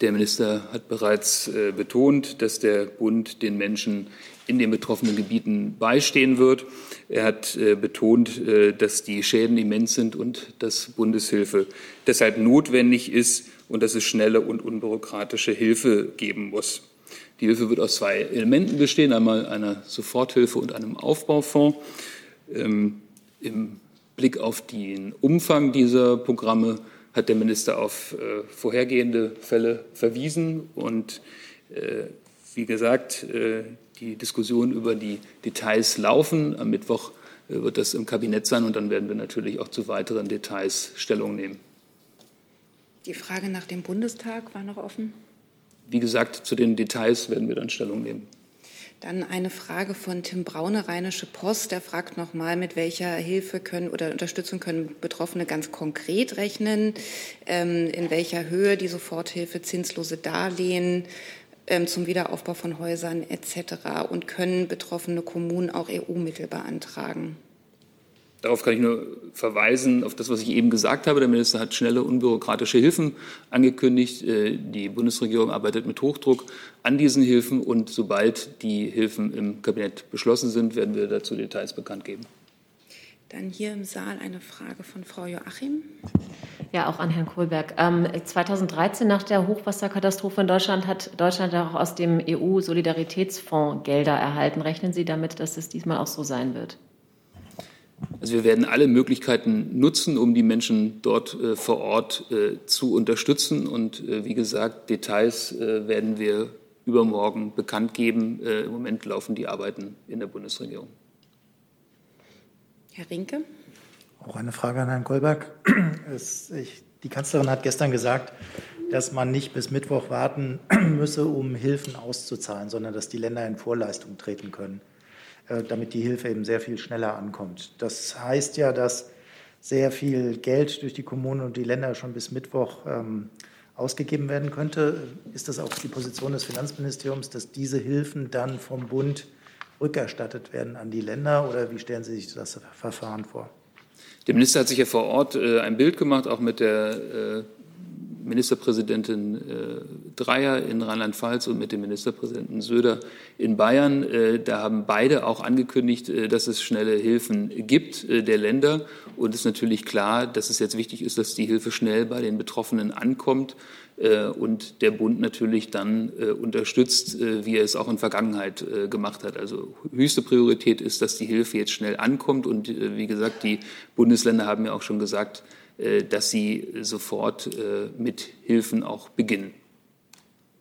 Der Minister hat bereits äh, betont, dass der Bund den Menschen in den betroffenen Gebieten beistehen wird. Er hat äh, betont, äh, dass die Schäden immens sind und dass Bundeshilfe deshalb notwendig ist und dass es schnelle und unbürokratische Hilfe geben muss. Die Hilfe wird aus zwei Elementen bestehen, einmal einer Soforthilfe und einem Aufbaufonds. Ähm, Im Blick auf den Umfang dieser Programme hat der Minister auf äh, vorhergehende Fälle verwiesen und äh, wie gesagt, äh, die Diskussionen über die Details laufen. Am Mittwoch äh, wird das im Kabinett sein und dann werden wir natürlich auch zu weiteren Details Stellung nehmen. Die Frage nach dem Bundestag war noch offen. Wie gesagt, zu den Details werden wir dann Stellung nehmen. Dann eine Frage von Tim Braune, Rheinische Post. Der fragt nochmal, mit welcher Hilfe können oder Unterstützung können Betroffene ganz konkret rechnen? Ähm, in welcher Höhe die Soforthilfe, zinslose Darlehen ähm, zum Wiederaufbau von Häusern etc. Und können betroffene Kommunen auch EU-Mittel beantragen? Darauf kann ich nur verweisen, auf das, was ich eben gesagt habe. Der Minister hat schnelle, unbürokratische Hilfen angekündigt. Äh, die Bundesregierung arbeitet mit Hochdruck an diesen Hilfen. Und sobald die Hilfen im Kabinett beschlossen sind, werden wir dazu Details bekannt geben. Dann hier im Saal eine Frage von Frau Joachim. Ja, auch an Herrn Kohlberg. Ähm, 2013 nach der Hochwasserkatastrophe in Deutschland hat Deutschland auch aus dem EU-Solidaritätsfonds Gelder erhalten. Rechnen Sie damit, dass es diesmal auch so sein wird? Also wir werden alle Möglichkeiten nutzen, um die Menschen dort äh, vor Ort äh, zu unterstützen. Und äh, wie gesagt, Details äh, werden wir übermorgen bekannt geben. Äh, Im Moment laufen die Arbeiten in der Bundesregierung. Herr Rinke. Auch eine Frage an Herrn Kolberg. Es, ich, die Kanzlerin hat gestern gesagt, dass man nicht bis Mittwoch warten müsse, um Hilfen auszuzahlen, sondern dass die Länder in Vorleistung treten können. Äh, damit die Hilfe eben sehr viel schneller ankommt. Das heißt ja, dass sehr viel Geld durch die Kommunen und die Länder schon bis Mittwoch ähm, ausgegeben werden könnte. Ist das auch die Position des Finanzministeriums, dass diese Hilfen dann vom Bund rückerstattet werden an die Länder oder wie stellen Sie sich das Verfahren vor? Der Minister hat sich ja vor Ort äh, ein Bild gemacht, auch mit der äh, Ministerpräsidentin äh, Dreyer in Rheinland-Pfalz und mit dem Ministerpräsidenten Söder in Bayern. Äh, da haben beide auch angekündigt, äh, dass es schnelle Hilfen gibt der Länder. Und es ist natürlich klar, dass es jetzt wichtig ist, dass die Hilfe schnell bei den Betroffenen ankommt und der Bund natürlich dann unterstützt, wie er es auch in Vergangenheit gemacht hat. Also höchste Priorität ist, dass die Hilfe jetzt schnell ankommt. Und wie gesagt, die Bundesländer haben ja auch schon gesagt, äh, dass sie sofort äh, mit Hilfen auch beginnen.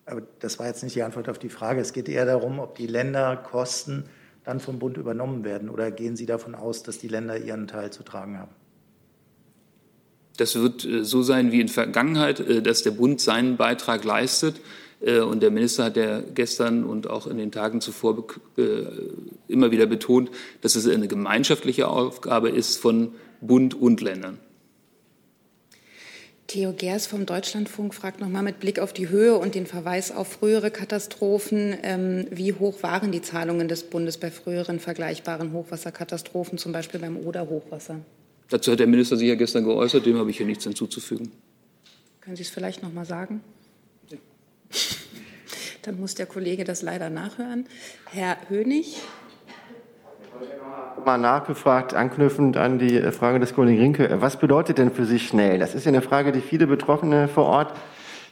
Aber das war jetzt nicht die Antwort auf die Frage. Es geht eher darum, ob die Länderkosten dann vom Bund übernommen werden. Oder gehen Sie davon aus, dass die Länder ihren Teil zu tragen haben? Das wird äh, so sein wie in Vergangenheit, dass der Bund seinen Beitrag leistet. Äh, und der Minister hat ja gestern und auch in den Tagen zuvor äh, immer wieder betont, dass es eine gemeinschaftliche Aufgabe ist von Bund und Ländern. Theo Gers vom Deutschlandfunk fragt nochmal mit Blick auf die Höhe und den Verweis auf frühere Katastrophen, ähm, wie hoch waren die Zahlungen des Bundes bei früheren vergleichbaren Hochwasserkatastrophen, zum Beispiel beim Oder-Hochwasser? Dazu hat der Minister sich ja gestern geäußert, dem habe ich hier nichts hinzuzufügen. Können Sie es vielleicht noch mal sagen? Dann muss der Kollege das leider nachhören. Herr Hönig. Mal nachgefragt, anknüpfend an die Frage des Kollegen Rinke. Was bedeutet denn für Sie schnell? Das ist ja eine Frage, die viele Betroffene vor Ort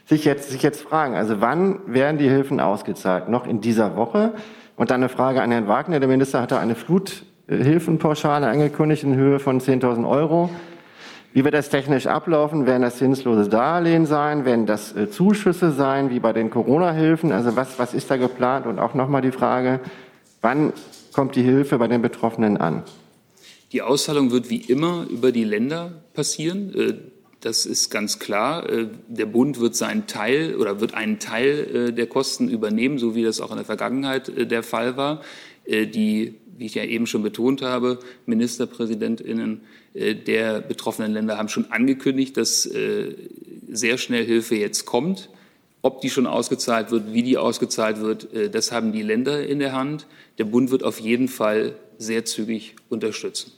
sich jetzt, sich jetzt fragen. Also wann werden die Hilfen ausgezahlt? Noch in dieser Woche? Und dann eine Frage an Herrn Wagner. Der Minister hatte eine Fluthilfenpauschale angekündigt in Höhe von 10.000 Euro. Wie wird das technisch ablaufen? Werden das zinslose Darlehen sein? Werden das äh, Zuschüsse sein, wie bei den Corona-Hilfen? Also was, was ist da geplant? Und auch nochmal die Frage, wann kommt die Hilfe bei den Betroffenen an? Die Auszahlung wird wie immer über die Länder passieren. Äh, das ist ganz klar. Äh, der Bund wird seinen Teil oder wird einen Teil der Kosten übernehmen, so wie das auch in der Vergangenheit der Fall war. Die wie ich ja eben schon betont habe, Ministerpräsidentinnen äh, der betroffenen Länder haben schon angekündigt, dass äh, sehr schnell Hilfe jetzt kommt. Ob die schon ausgezahlt wird, wie die ausgezahlt wird, äh, das haben die Länder in der Hand. Der Bund wird auf jeden Fall sehr zügig unterstützen.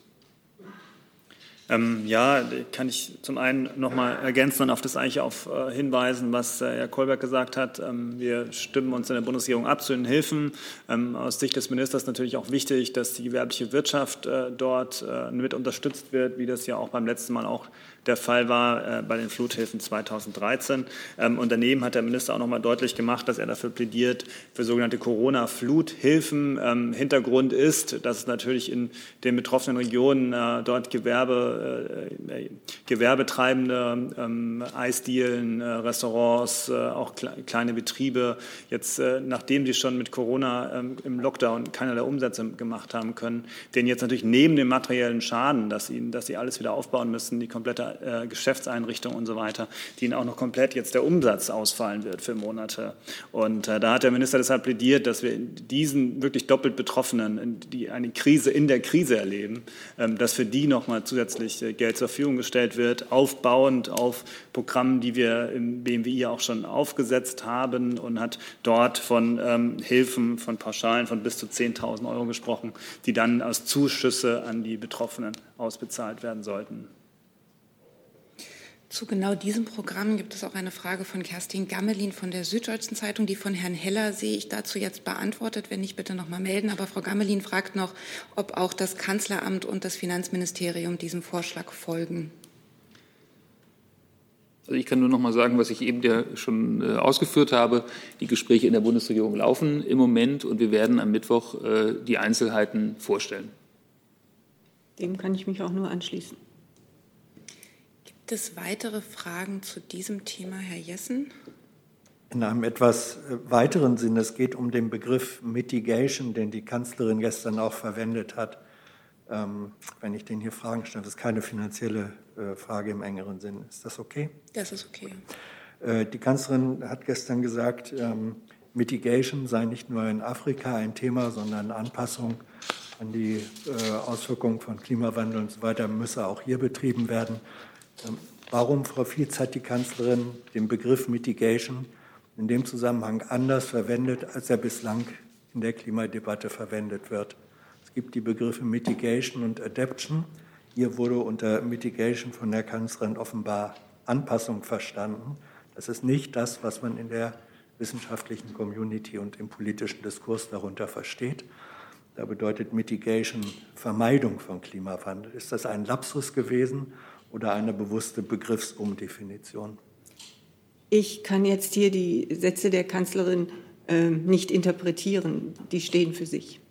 Ähm, ja, kann ich zum einen noch mal ergänzen und auf das eigentlich auch äh, hinweisen, was äh, Herr Kolberg gesagt hat. Ähm, wir stimmen uns in der Bundesregierung ab zu den Hilfen. Ähm, aus Sicht des Ministers natürlich auch wichtig, dass die gewerbliche Wirtschaft äh, dort äh, mit unterstützt wird, wie das ja auch beim letzten Mal auch der Fall war äh, bei den Fluthilfen 2013. Ähm, und daneben hat der Minister auch noch mal deutlich gemacht, dass er dafür plädiert, für sogenannte Corona-Fluthilfen. Ähm, Hintergrund ist, dass es natürlich in den betroffenen Regionen äh, dort Gewerbe, äh, äh Gewerbetreibende, ähm, Eisdielen, äh, Restaurants, äh, auch kle kleine Betriebe jetzt, nachdem sie schon mit Corona ähm, im Lockdown keinerlei Umsätze gemacht haben können, denen jetzt natürlich neben dem materiellen Schaden, dass, ihnen, dass sie alles wieder aufbauen müssen, die komplette äh, Geschäftseinrichtungen und so weiter, die ihnen auch noch komplett jetzt der Umsatz ausfallen wird für Monate. Und äh, da hat der Minister deshalb plädiert, dass wir diesen wirklich doppelt Betroffenen, die eine Krise in der Krise erleben, ähm, dass für die nochmal zusätzlich äh, Geld zur Verfügung gestellt wird, aufbauend auf Programmen, die wir im BMWI auch schon aufgesetzt haben und hat dort von ähm, Hilfen, von Pauschalen von bis zu 10.000 Euro gesprochen, die dann als Zuschüsse an die Betroffenen ausbezahlt werden sollten. Zu genau diesem Programm gibt es auch eine Frage von Kerstin Gammelin von der Süddeutschen Zeitung. Die von Herrn Heller sehe ich dazu jetzt beantwortet. Wenn nicht, bitte noch mal melden. Aber Frau Gammelin fragt noch, ob auch das Kanzleramt und das Finanzministerium diesem Vorschlag folgen. Also ich kann nur noch mal sagen, was ich eben ja schon äh, ausgeführt habe. Die Gespräche in der Bundesregierung laufen im Moment und wir werden am Mittwoch äh, die Einzelheiten vorstellen. Dem kann ich mich auch nur anschließen. Gibt es weitere Fragen zu diesem Thema, Herr Jessen? In einem etwas äh, weiteren Sinne, es geht um den Begriff Mitigation, den die Kanzlerin gestern auch verwendet hat. Ähm, wenn ich den hier Fragen stelle, das ist keine finanzielle äh, Frage im engeren Sinn. Ist das okay? Das ist okay. Äh, die Kanzlerin hat gestern gesagt, ähm, Mitigation sei nicht nur in Afrika ein Thema, sondern Anpassung an die äh, Auswirkungen von Klimawandel und so weiter müsse auch hier betrieben werden. Ähm, warum, Frau Fietz, hat die Kanzlerin den Begriff Mitigation in dem Zusammenhang anders verwendet, als er bislang in der Klimadebatte verwendet wird? Es gibt die Begriffe Mitigation und Adaption. Hier wurde unter Mitigation von der Kanzlerin offenbar Anpassung verstanden. Das ist nicht das, was man in der wissenschaftlichen Community und im politischen Diskurs darunter versteht. Da bedeutet Mitigation Vermeidung von Klimawandel. Ist das ein Lapsus gewesen oder eine bewusste Begriffsumdefinition? Ich kann jetzt hier die Sätze der Kanzlerin äh, nicht interpretieren. Die stehen für sich.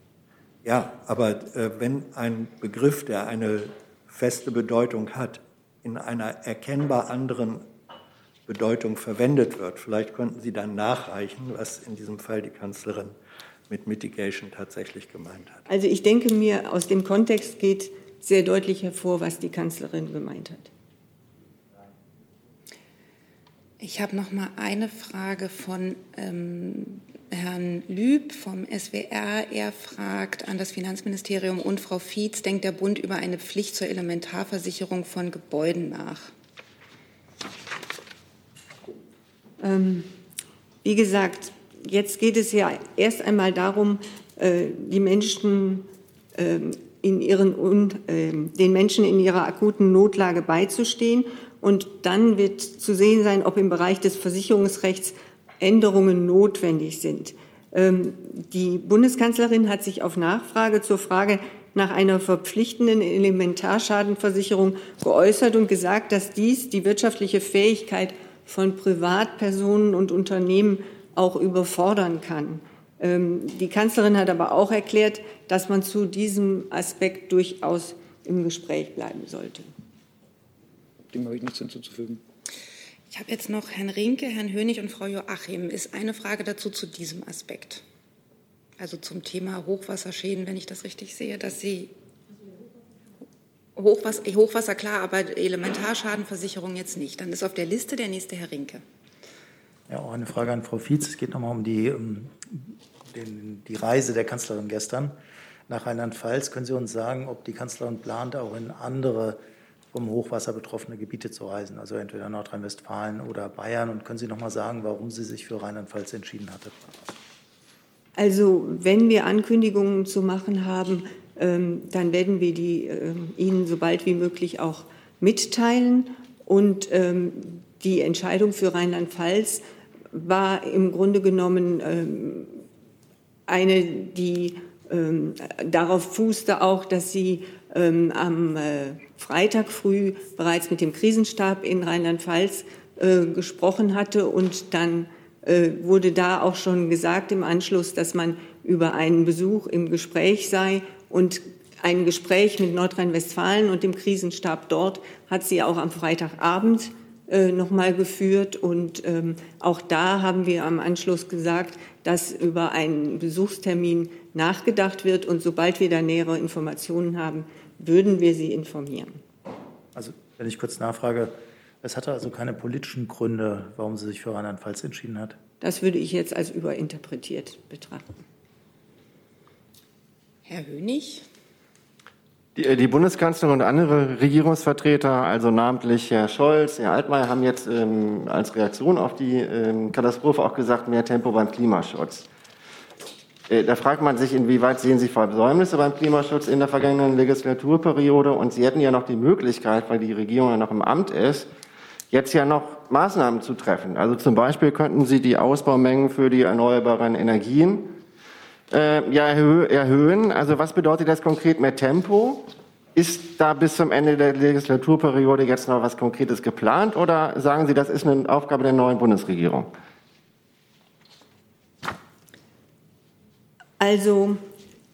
Ja, aber äh, wenn ein Begriff, der eine feste Bedeutung hat, in einer erkennbar anderen Bedeutung verwendet wird, vielleicht könnten Sie dann nachreichen, was in diesem Fall die Kanzlerin mit Mitigation tatsächlich gemeint hat. Also ich denke mir, aus dem Kontext geht sehr deutlich hervor, was die Kanzlerin gemeint hat. Ich habe noch mal eine Frage von ähm, Herrn Lüb vom SWR. Er fragt an das Finanzministerium und Frau Fietz, denkt der Bund über eine Pflicht zur Elementarversicherung von Gebäuden nach? Ähm, wie gesagt, jetzt geht es ja erst einmal darum, äh, die Menschen äh, in ihren, äh, den Menschen in ihrer akuten Notlage beizustehen. Und dann wird zu sehen sein, ob im Bereich des Versicherungsrechts Änderungen notwendig sind. Ähm, die Bundeskanzlerin hat sich auf Nachfrage zur Frage nach einer verpflichtenden Elementarschadenversicherung geäußert und gesagt, dass dies die wirtschaftliche Fähigkeit von Privatpersonen und Unternehmen auch überfordern kann. Ähm, die Kanzlerin hat aber auch erklärt, dass man zu diesem Aspekt durchaus im Gespräch bleiben sollte. Dem habe ich nichts hinzuzufügen. Ich habe jetzt noch Herrn Rinke, Herrn Hönig und Frau Joachim. Ist eine Frage dazu zu diesem Aspekt? Also zum Thema Hochwasserschäden, wenn ich das richtig sehe, dass Sie Hochwasser, Hochwasser klar, aber Elementarschadenversicherung jetzt nicht. Dann ist auf der Liste der nächste Herr Rinke. Ja, auch eine Frage an Frau Fietz. Es geht nochmal um die, um den, die Reise der Kanzlerin gestern nach Rheinland-Pfalz. Können Sie uns sagen, ob die Kanzlerin plant, auch in andere vom Hochwasser betroffene Gebiete zu reisen, also entweder Nordrhein-Westfalen oder Bayern. Und können Sie noch mal sagen, warum sie sich für Rheinland-Pfalz entschieden hatte? Also wenn wir Ankündigungen zu machen haben, ähm, dann werden wir die äh, Ihnen so bald wie möglich auch mitteilen. Und ähm, die Entscheidung für Rheinland-Pfalz war im Grunde genommen ähm, eine, die ähm, darauf fußte auch, dass sie ähm, am äh, Freitag früh bereits mit dem Krisenstab in Rheinland-Pfalz äh, gesprochen hatte und dann äh, wurde da auch schon gesagt im Anschluss, dass man über einen Besuch im Gespräch sei und ein Gespräch mit Nordrhein-Westfalen und dem Krisenstab dort hat sie auch am Freitagabend äh, noch mal geführt und ähm, auch da haben wir am Anschluss gesagt, dass über einen Besuchstermin nachgedacht wird und sobald wir da nähere Informationen haben, würden wir Sie informieren. Also, wenn ich kurz nachfrage, es hatte also keine politischen Gründe, warum sie sich für Rheinland-Pfalz entschieden hat? Das würde ich jetzt als überinterpretiert betrachten. Herr Hönig. Die, äh, die, Bundeskanzlerin und andere Regierungsvertreter, also namentlich Herr Scholz, Herr Altmaier, haben jetzt ähm, als Reaktion auf die ähm, Katastrophe auch gesagt, mehr Tempo beim Klimaschutz. Äh, da fragt man sich, inwieweit sehen Sie Versäumnisse beim Klimaschutz in der vergangenen Legislaturperiode? Und Sie hätten ja noch die Möglichkeit, weil die Regierung ja noch im Amt ist, jetzt ja noch Maßnahmen zu treffen. Also zum Beispiel könnten Sie die Ausbaumengen für die erneuerbaren Energien äh, ja, erhö erhöhen. Also was bedeutet das konkret mehr Tempo? Ist da bis zum Ende der Legislaturperiode jetzt noch was Konkretes geplant oder sagen Sie, das ist eine Aufgabe der neuen Bundesregierung? Also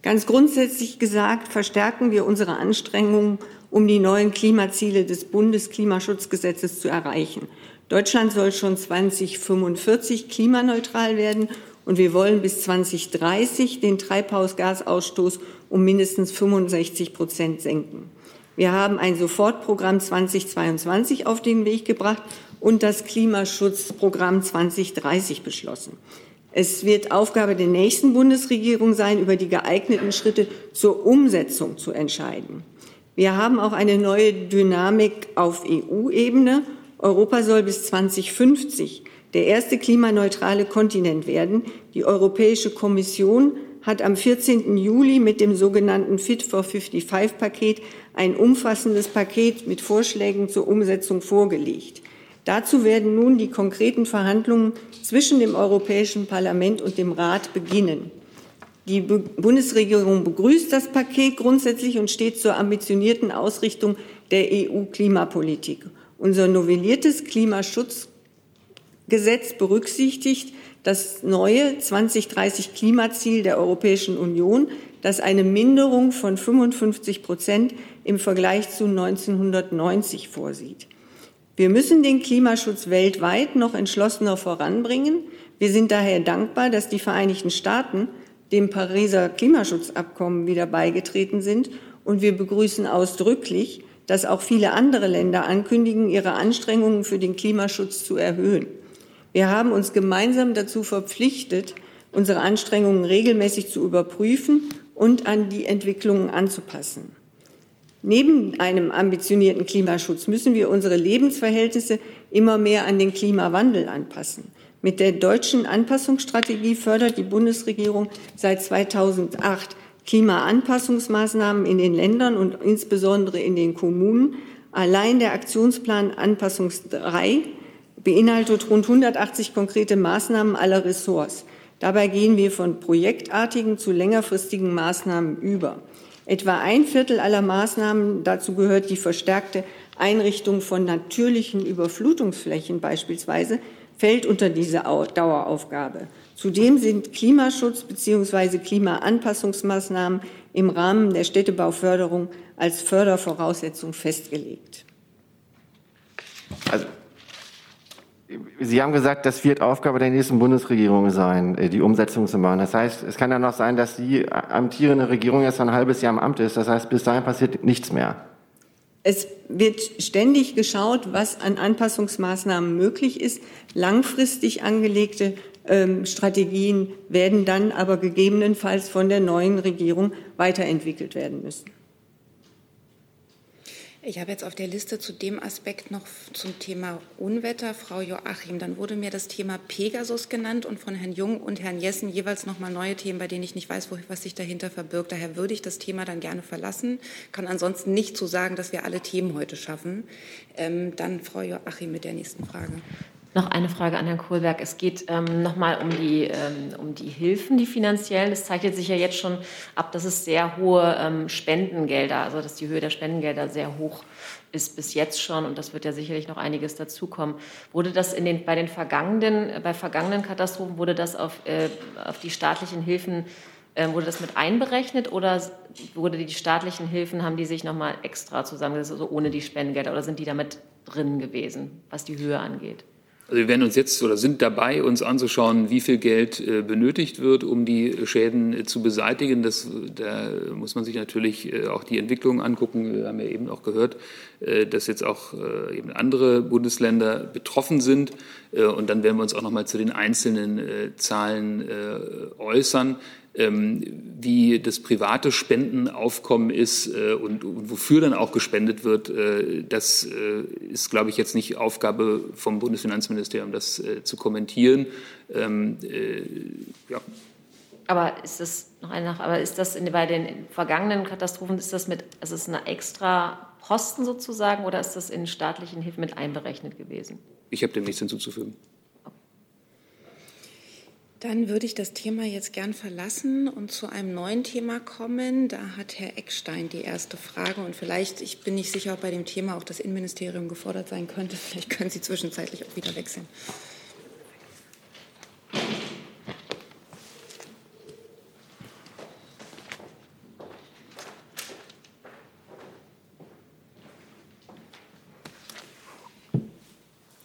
ganz grundsätzlich gesagt, verstärken wir unsere Anstrengungen, um die neuen Klimaziele des Bundesklimaschutzgesetzes zu erreichen. Deutschland soll schon 2045 klimaneutral werden und wir wollen bis 2030 den Treibhausgasausstoß um mindestens 65 Prozent senken. Wir haben ein Sofortprogramm 2022 auf den Weg gebracht und das Klimaschutzprogramm 2030 beschlossen. Es wird Aufgabe der nächsten Bundesregierung sein, über die geeigneten Schritte zur Umsetzung zu entscheiden. Wir haben auch eine neue Dynamik auf EU-Ebene. Europa soll bis 2050 der erste klimaneutrale Kontinent werden. Die Europäische Kommission hat am 14. Juli mit dem sogenannten Fit for 55-Paket ein umfassendes Paket mit Vorschlägen zur Umsetzung vorgelegt. Dazu werden nun die konkreten Verhandlungen zwischen dem Europäischen Parlament und dem Rat beginnen. Die Bundesregierung begrüßt das Paket grundsätzlich und steht zur ambitionierten Ausrichtung der EU-Klimapolitik. Unser novelliertes Klimaschutzgesetz berücksichtigt das neue 2030 Klimaziel der Europäischen Union, das eine Minderung von 55 Prozent im Vergleich zu 1990 vorsieht. Wir müssen den Klimaschutz weltweit noch entschlossener voranbringen. Wir sind daher dankbar, dass die Vereinigten Staaten dem Pariser Klimaschutzabkommen wieder beigetreten sind. Und wir begrüßen ausdrücklich, dass auch viele andere Länder ankündigen, ihre Anstrengungen für den Klimaschutz zu erhöhen. Wir haben uns gemeinsam dazu verpflichtet, unsere Anstrengungen regelmäßig zu überprüfen und an die Entwicklungen anzupassen. Neben einem ambitionierten Klimaschutz müssen wir unsere Lebensverhältnisse immer mehr an den Klimawandel anpassen. Mit der deutschen Anpassungsstrategie fördert die Bundesregierung seit 2008 Klimaanpassungsmaßnahmen in den Ländern und insbesondere in den Kommunen. Allein der Aktionsplan Anpassungs 3 beinhaltet rund 180 konkrete Maßnahmen aller Ressorts. Dabei gehen wir von projektartigen zu längerfristigen Maßnahmen über. Etwa ein Viertel aller Maßnahmen, dazu gehört die verstärkte Einrichtung von natürlichen Überflutungsflächen beispielsweise, fällt unter diese Daueraufgabe. Zudem sind Klimaschutz bzw. Klimaanpassungsmaßnahmen im Rahmen der Städtebauförderung als Fördervoraussetzung festgelegt. Also Sie haben gesagt, das wird Aufgabe der nächsten Bundesregierung sein, äh, die Umsetzung zu machen. Das heißt, es kann ja noch sein, dass die amtierende Regierung erst ein halbes Jahr im Amt ist. Das heißt, bis dahin passiert nichts mehr. Es wird ständig geschaut, was an Anpassungsmaßnahmen möglich ist. Langfristig angelegte ähm, Strategien werden dann aber gegebenenfalls von der neuen Regierung weiterentwickelt werden müssen. Ich habe jetzt auf der Liste zu dem Aspekt noch zum Thema Unwetter, Frau Joachim. Dann wurde mir das Thema Pegasus genannt und von Herrn Jung und Herrn Jessen jeweils noch mal neue Themen, bei denen ich nicht weiß, was sich dahinter verbirgt. Daher würde ich das Thema dann gerne verlassen. Kann ansonsten nicht zu so sagen, dass wir alle Themen heute schaffen. Ähm, dann Frau Joachim mit der nächsten Frage. Noch eine Frage an Herrn Kohlberg. Es geht ähm, nochmal um die, ähm, um die Hilfen, die finanziellen. Es zeichnet sich ja jetzt schon ab, dass es sehr hohe ähm, Spendengelder, also dass die Höhe der Spendengelder sehr hoch ist bis jetzt schon und das wird ja sicherlich noch einiges dazukommen. Wurde das in den, bei den vergangenen, bei vergangenen Katastrophen, wurde das auf, äh, auf die staatlichen Hilfen, äh, wurde das mit einberechnet oder wurde die staatlichen Hilfen, haben die sich nochmal extra zusammengesetzt, also ohne die Spendengelder oder sind die damit drin gewesen, was die Höhe angeht? Also wir werden uns jetzt oder sind dabei, uns anzuschauen, wie viel Geld äh, benötigt wird, um die Schäden äh, zu beseitigen. Das, da muss man sich natürlich äh, auch die Entwicklung angucken. Wir haben ja eben auch gehört, dass jetzt auch eben andere Bundesländer betroffen sind. Und dann werden wir uns auch noch mal zu den einzelnen Zahlen äußern wie das private Spendenaufkommen ist äh, und, und, wofür dann auch gespendet wird, äh, das äh, ist, glaube ich, jetzt nicht Aufgabe vom Bundesfinanzministerium, das zu kommentieren. Ähm, äh, ja. Aber ist das noch eine Nach aber ist das in, bei den vergangenen Katastrophen, ist das mit, ist das eine extra Posten sozusagen oder ist das in staatlichen Hilfen mit einberechnet gewesen? Ich habe dem nichts hinzuzufügen. Dann würde ich das Thema jetzt gern verlassen und zu einem neuen Thema kommen. Da hat Herr Eckstein die erste Frage und vielleicht, ich bin nicht sicher, ob bei dem Thema auch das Innenministerium gefordert sein könnte. Vielleicht können Sie zwischenzeitlich auch wieder wechseln.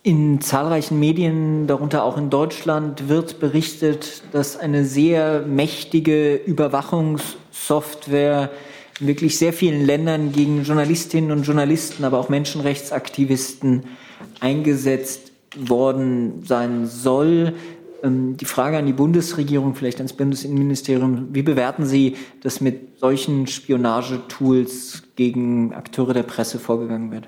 In zahlreichen Medien, darunter auch in Deutschland, wird berichtet, dass eine sehr mächtige Überwachungssoftware in wirklich sehr vielen Ländern gegen Journalistinnen und Journalisten, aber auch Menschenrechtsaktivisten eingesetzt worden sein soll. Ähm, die Frage an die Bundesregierung, vielleicht ans Bundesinnenministerium, wie bewerten Sie, dass mit solchen Spionagetools gegen Akteure der Presse vorgegangen wird?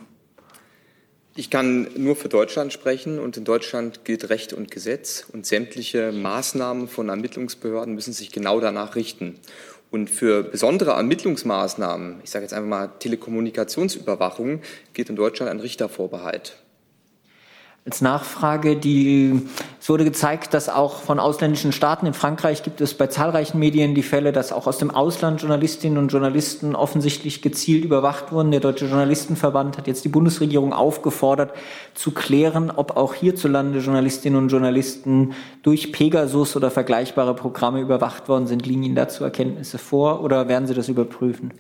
Ich kann nur für Deutschland sprechen und in Deutschland gilt Recht und Gesetz und sämtliche Maßnahmen von Ermittlungsbehörden müssen sich genau danach richten. Und für besondere Ermittlungsmaßnahmen, ich sage jetzt einfach mal Telekommunikationsüberwachung, gilt in Deutschland ein Richtervorbehalt als Nachfrage, die, es wurde gezeigt, dass auch von ausländischen Staaten, in Frankreich gibt es bei zahlreichen Medien die Fälle, dass auch aus dem Ausland Journalistinnen und Journalisten offensichtlich gezielt überwacht wurden. Der Deutsche Journalistenverband hat jetzt die Bundesregierung aufgefordert, zu klären, ob auch hierzulande Journalistinnen und Journalisten durch Pegasus oder vergleichbare Programme überwacht worden sind. Liegen Ihnen dazu Erkenntnisse vor oder werden Sie das überprüfen?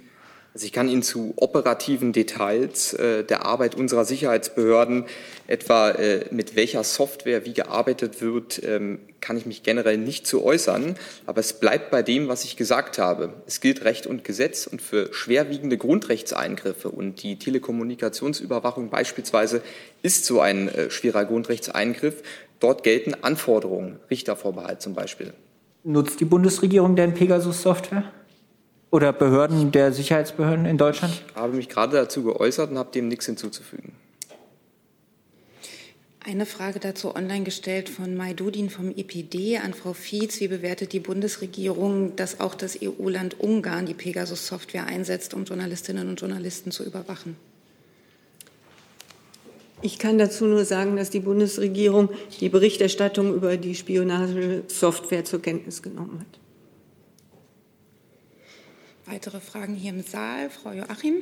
Also ich kann Ihnen zu operativen Details äh, der Arbeit unserer Sicherheitsbehörden, etwa äh, mit welcher Software wie gearbeitet wird, ähm, kann ich mich generell nicht zu äußern. Aber es bleibt bei dem, was ich gesagt habe. Es gilt Recht und Gesetz und für schwerwiegende Grundrechtseingriffe und die Telekommunikationsüberwachung beispielsweise ist so ein äh, schwerer Grundrechtseingriff, Dort gelten Anforderungen, Richtervorbehalt zum Beispiel. Nutzt die Bundesregierung denn Pegasus-Software? Oder Behörden der Sicherheitsbehörden in Deutschland? Ich habe mich gerade dazu geäußert und habe dem nichts hinzuzufügen. Eine Frage dazu online gestellt von Majdudin vom EPD an Frau Fietz. Wie bewertet die Bundesregierung, dass auch das EU-Land Ungarn die Pegasus-Software einsetzt, um Journalistinnen und Journalisten zu überwachen? Ich kann dazu nur sagen, dass die Bundesregierung die Berichterstattung über die Spionagesoftware zur Kenntnis genommen hat. Weitere Fragen hier im Saal. Frau Joachim.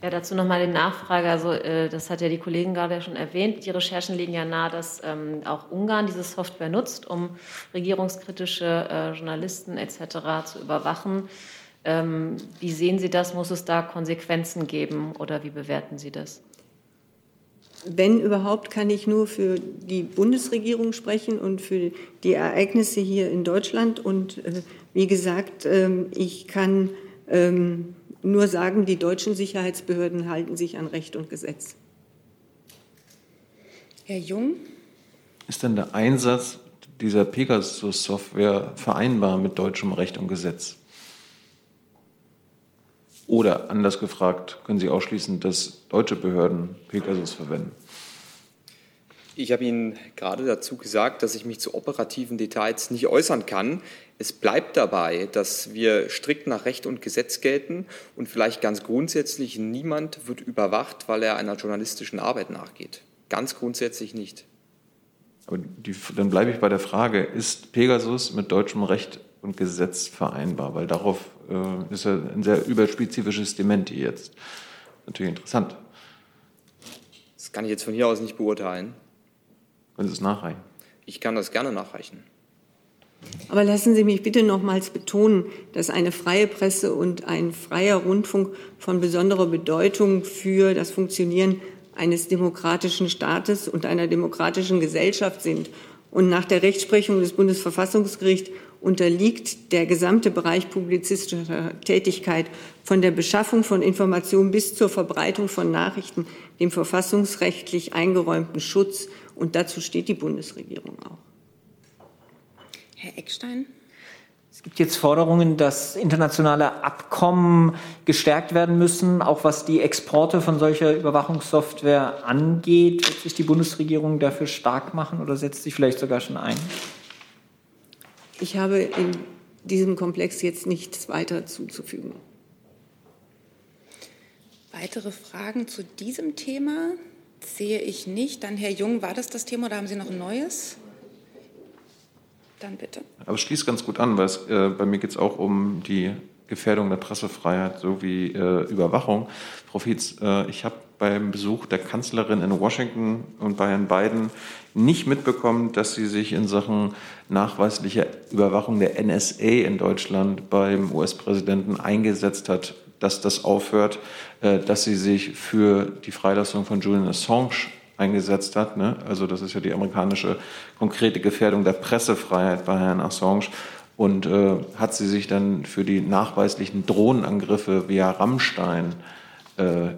Ja, dazu nochmal die Nachfrage. Also, äh, das hat ja die Kollegin gerade schon erwähnt. Die Recherchen legen ja nahe, dass ähm, auch Ungarn diese Software nutzt, um regierungskritische äh, Journalisten etc. zu überwachen. Ähm, wie sehen Sie das? Muss es da Konsequenzen geben oder wie bewerten Sie das? wenn überhaupt, kann ich nur für die Bundesregierung sprechen und für die Ereignisse hier in Deutschland. Und äh, wie gesagt, ähm, ich kann ähm, nur sagen, die deutschen Sicherheitsbehörden halten sich an Recht und Gesetz. Herr Jung. Ist denn der Einsatz dieser Pegasus-Software vereinbar mit deutschem Recht und Gesetz? Oder anders gefragt, können Sie ausschließen, dass deutsche Behörden Pegasus verwenden? Ich habe Ihnen gerade dazu gesagt, dass ich mich zu operativen Details nicht äußern kann. Es bleibt dabei, dass wir strikt nach Recht und Gesetz gelten und vielleicht ganz grundsätzlich niemand wird überwacht, weil er einer journalistischen Arbeit nachgeht. Ganz grundsätzlich nicht. Aber die, dann bleibe ich bei der Frage, ist Pegasus mit deutschem Recht und Gesetz vereinbar? Weil darauf äh, ist ja ein sehr überspezifisches Dementi jetzt. Natürlich interessant. Das kann ich jetzt von hier aus nicht beurteilen. Können Sie es nachreichen? Ich kann das gerne nachreichen. Aber lassen Sie mich bitte nochmals betonen, dass eine freie Presse und ein freier Rundfunk von besonderer Bedeutung für das Funktionieren eines demokratischen Staates und einer demokratischen Gesellschaft sind. Und nach der Rechtsprechung des Bundesverfassungsgerichts unterliegt der gesamte Bereich publizistischer Tätigkeit von der Beschaffung von Informationen bis zur Verbreitung von Nachrichten dem verfassungsrechtlich eingeräumten Schutz. Und dazu steht die Bundesregierung auch. Herr Eckstein. Es gibt jetzt Forderungen, dass internationale Abkommen gestärkt werden müssen, auch was die Exporte von solcher Überwachungssoftware angeht. Wird sich die Bundesregierung dafür stark machen oder setzt sich vielleicht sogar schon ein? Ich habe in diesem Komplex jetzt nichts weiter zuzufügen. Weitere Fragen zu diesem Thema sehe ich nicht. Dann Herr Jung, war das das Thema oder haben Sie noch ein neues? Dann bitte. Aber es schließt ganz gut an, weil es, äh, bei mir geht es auch um die Gefährdung der Pressefreiheit sowie äh, Überwachung. Frau Fietz, äh, ich habe beim Besuch der Kanzlerin in Washington und bei Herrn Biden nicht mitbekommen, dass sie sich in Sachen nachweislicher Überwachung der NSA in Deutschland beim US-Präsidenten eingesetzt hat, dass das aufhört, dass sie sich für die Freilassung von Julian Assange eingesetzt hat. Ne? Also das ist ja die amerikanische konkrete Gefährdung der Pressefreiheit bei Herrn Assange. Und äh, hat sie sich dann für die nachweislichen Drohnenangriffe via Rammstein äh,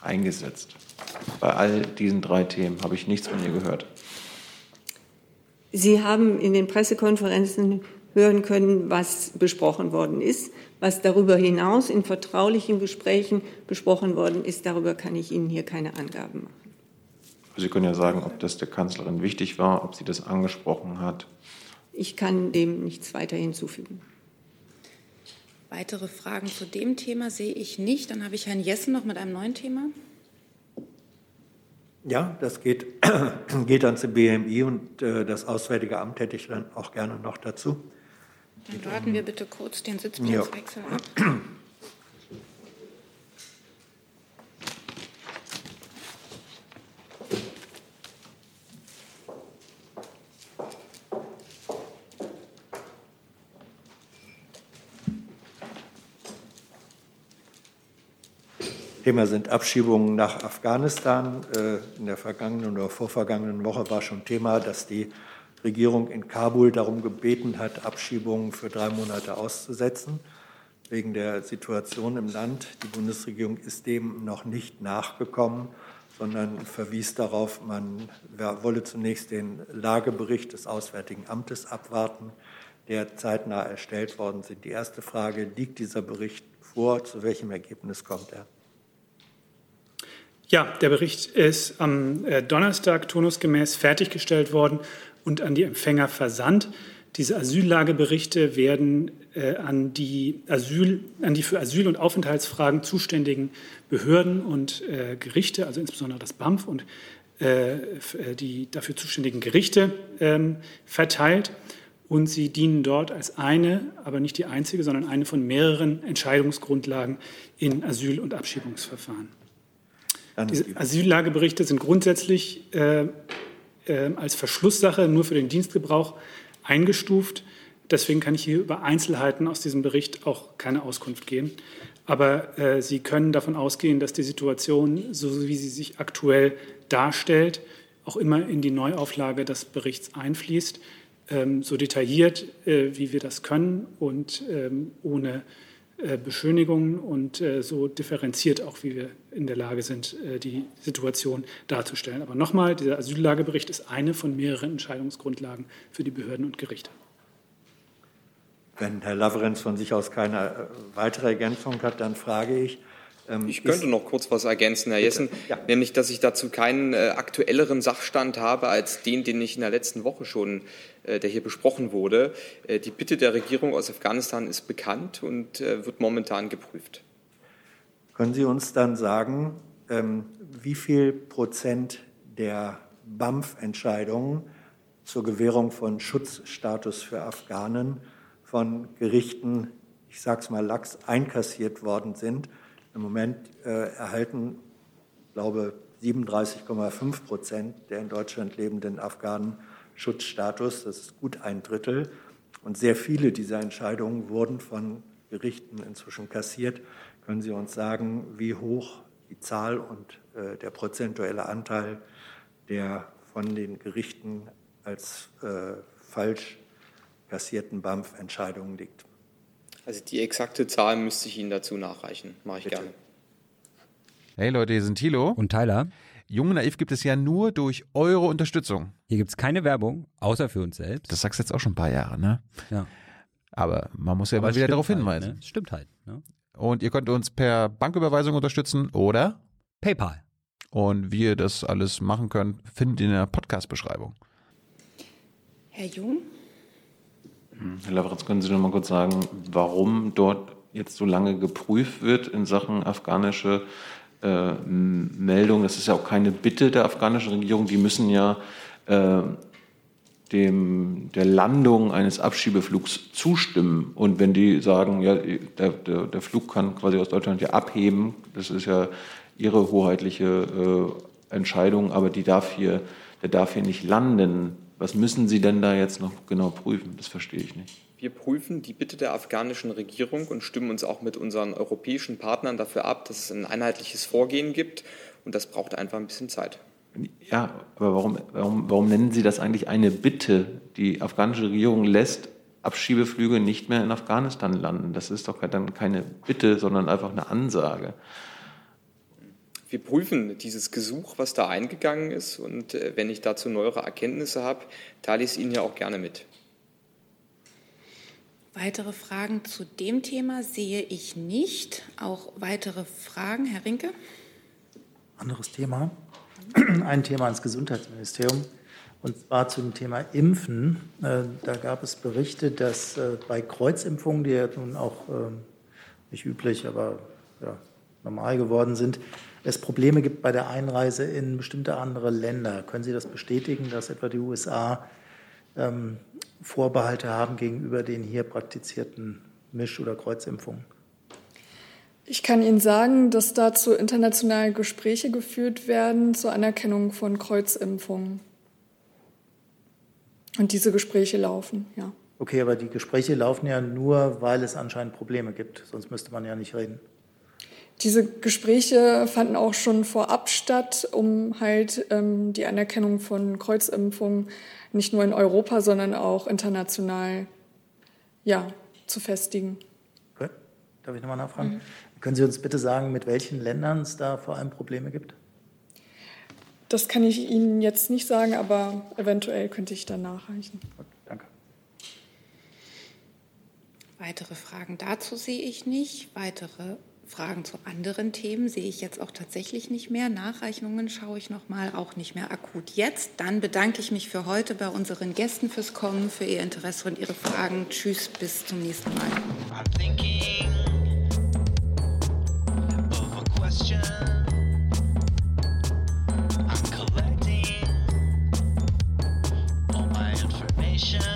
eingesetzt. Bei all diesen drei Themen habe ich nichts von ihr gehört. Sie haben in den Pressekonferenzen hören können, was besprochen worden ist. Was darüber hinaus in vertraulichen Gesprächen besprochen worden ist, darüber kann ich Ihnen hier keine Angaben machen. Sie können ja sagen, ob das der Kanzlerin wichtig war, ob sie das angesprochen hat. Ich kann dem nichts weiter hinzufügen. Weitere Fragen zu dem Thema sehe ich nicht. Dann habe ich Herrn Jessen noch mit einem neuen Thema. Ja, das geht, geht ans BMI und äh, das Auswärtige Amt hätte ich dann auch gerne noch dazu. Dann warten wir bitte kurz den Sitzplatzwechsel ja. ab. Thema sind Abschiebungen nach Afghanistan. Äh, in der vergangenen oder vorvergangenen Woche war schon Thema, dass die Regierung in Kabul darum gebeten hat, Abschiebungen für drei Monate auszusetzen, wegen der Situation im Land. Die Bundesregierung ist dem noch nicht nachgekommen. sondern verwies darauf, man wolle zunächst den Lagebericht des Auswärtigen Amtes abwarten, der zeitnah erstellt worden sind. Die erste Frage, liegt dieser Bericht vor? Zu welchem Ergebnis kommt er? Ja, der Bericht ist am äh, Donnerstag turnusgemäß fertiggestellt worden und an die Empfänger versandt. Diese Asyllageberichte werden äh, an, die Asyl, an die für Asyl- und Aufenthaltsfragen zuständigen Behörden und äh, Gerichte, also insbesondere das BAMF und äh, äh, die dafür zuständigen Gerichte ähm, verteilt. Und sie dienen dort als eine, aber nicht die einzige, sondern eine von mehreren Entscheidungsgrundlagen in Asyl- und Abschiebungsverfahren. Diese Asyllageberichte sind grundsätzlich äh, als Verschlusssache nur für den Dienstgebrauch eingestuft. Deswegen kann ich hier über Einzelheiten aus diesem Bericht auch keine Auskunft geben. Aber äh, Sie können davon ausgehen, dass die Situation, so wie sie sich aktuell darstellt, auch immer in die Neuauflage des Berichts einfließt, ähm, so detailliert, äh, wie wir das können und ähm, ohne Beschönigungen und äh, so differenziert auch, wie wir in der Lage sind, äh, die Situation darzustellen. Aber nochmal, dieser Asyllagebericht ist eine von mehreren Entscheidungsgrundlagen für die Behörden und Gerichte. Wenn Herr Laverenz von sich aus keine weitere Ergänzung hat, dann frage ich, ich könnte noch kurz was ergänzen, Herr Jessen, ja. nämlich, dass ich dazu keinen äh, aktuelleren Sachstand habe als den, den ich in der letzten Woche schon, äh, der hier besprochen wurde. Äh, die Bitte der Regierung aus Afghanistan ist bekannt und äh, wird momentan geprüft. Können Sie uns dann sagen, ähm, wie viel Prozent der BAMF-Entscheidungen zur Gewährung von Schutzstatus für Afghanen von Gerichten, ich sage es mal lax, einkassiert worden sind? Im Moment äh, erhalten, glaube 37,5 Prozent der in Deutschland lebenden Afghanen Schutzstatus. Das ist gut ein Drittel. Und sehr viele dieser Entscheidungen wurden von Gerichten inzwischen kassiert. Können Sie uns sagen, wie hoch die Zahl und äh, der prozentuelle Anteil der von den Gerichten als äh, falsch kassierten BAMF-Entscheidungen liegt? Also die exakte Zahl müsste ich Ihnen dazu nachreichen. Mache ich Bitte. gerne. Hey Leute, hier sind Thilo. Und Tyler. Jung und Naiv gibt es ja nur durch eure Unterstützung. Hier gibt es keine Werbung, außer für uns selbst. Das sagst du jetzt auch schon ein paar Jahre, ne? Ja. Aber man muss ja Aber mal wieder darauf halt, hinweisen. Ne? Stimmt halt. Ne? Und ihr könnt uns per Banküberweisung unterstützen oder PayPal. Und wie ihr das alles machen könnt, findet ihr in der Podcast-Beschreibung. Herr Jung? Herr Lavratz, können Sie noch mal kurz sagen, warum dort jetzt so lange geprüft wird in Sachen afghanische äh, Meldung? Das ist ja auch keine Bitte der afghanischen Regierung. Die müssen ja äh, dem, der Landung eines Abschiebeflugs zustimmen. Und wenn die sagen, ja, der, der, der Flug kann quasi aus Deutschland ja abheben, das ist ja ihre hoheitliche äh, Entscheidung, aber die darf hier, der darf hier nicht landen was müssen Sie denn da jetzt noch genau prüfen? Das verstehe ich nicht. Wir prüfen die Bitte der afghanischen Regierung und stimmen uns auch mit unseren europäischen Partnern dafür ab, dass es ein einheitliches Vorgehen gibt. Und das braucht einfach ein bisschen Zeit. Ja, aber warum, warum, warum nennen Sie das eigentlich eine Bitte? Die afghanische Regierung lässt Abschiebeflüge nicht mehr in Afghanistan landen. Das ist doch dann keine Bitte, sondern einfach eine Ansage wir prüfen dieses Gesuch, was da eingegangen ist. Und äh, wenn ich dazu neuere Erkenntnisse habe, teile ich es Ihnen ja auch gerne mit. Weitere Fragen zu dem Thema sehe ich nicht. Auch weitere Fragen, Herr Rinke? Anderes Thema. Ein Thema ans Gesundheitsministerium. Und zwar zum Thema Impfen. Äh, da gab es Berichte, dass äh, bei Kreuzimpfungen, die ja nun auch ähm, nicht üblich, aber ja, normal geworden sind, es Probleme gibt bei der Einreise in bestimmte andere Länder. Können Sie das bestätigen, dass etwa die USA ähm, Vorbehalte haben gegenüber den hier praktizierten Misch- oder Kreuzimpfungen? Ich kann Ihnen sagen, dass dazu internationale Gespräche geführt werden zur Anerkennung von Kreuzimpfungen. Und diese Gespräche laufen, ja. Okay, aber die Gespräche laufen ja nur, weil es anscheinend Probleme gibt. Sonst müsste man ja nicht reden. Diese Gespräche fanden auch schon vorab statt, um halt ähm, die Anerkennung von Kreuzimpfungen nicht nur in Europa, sondern auch international ja, zu festigen. Okay. Darf ich nochmal nachfragen? Mhm. Können Sie uns bitte sagen, mit welchen Ländern es da vor allem Probleme gibt? Das kann ich Ihnen jetzt nicht sagen, aber eventuell könnte ich dann nachreichen. Danke. Weitere Fragen dazu sehe ich nicht. Weitere Fragen zu anderen Themen sehe ich jetzt auch tatsächlich nicht mehr. Nachreichungen schaue ich nochmal, auch nicht mehr akut jetzt. Dann bedanke ich mich für heute bei unseren Gästen fürs Kommen, für Ihr Interesse und Ihre Fragen. Tschüss, bis zum nächsten Mal. nation.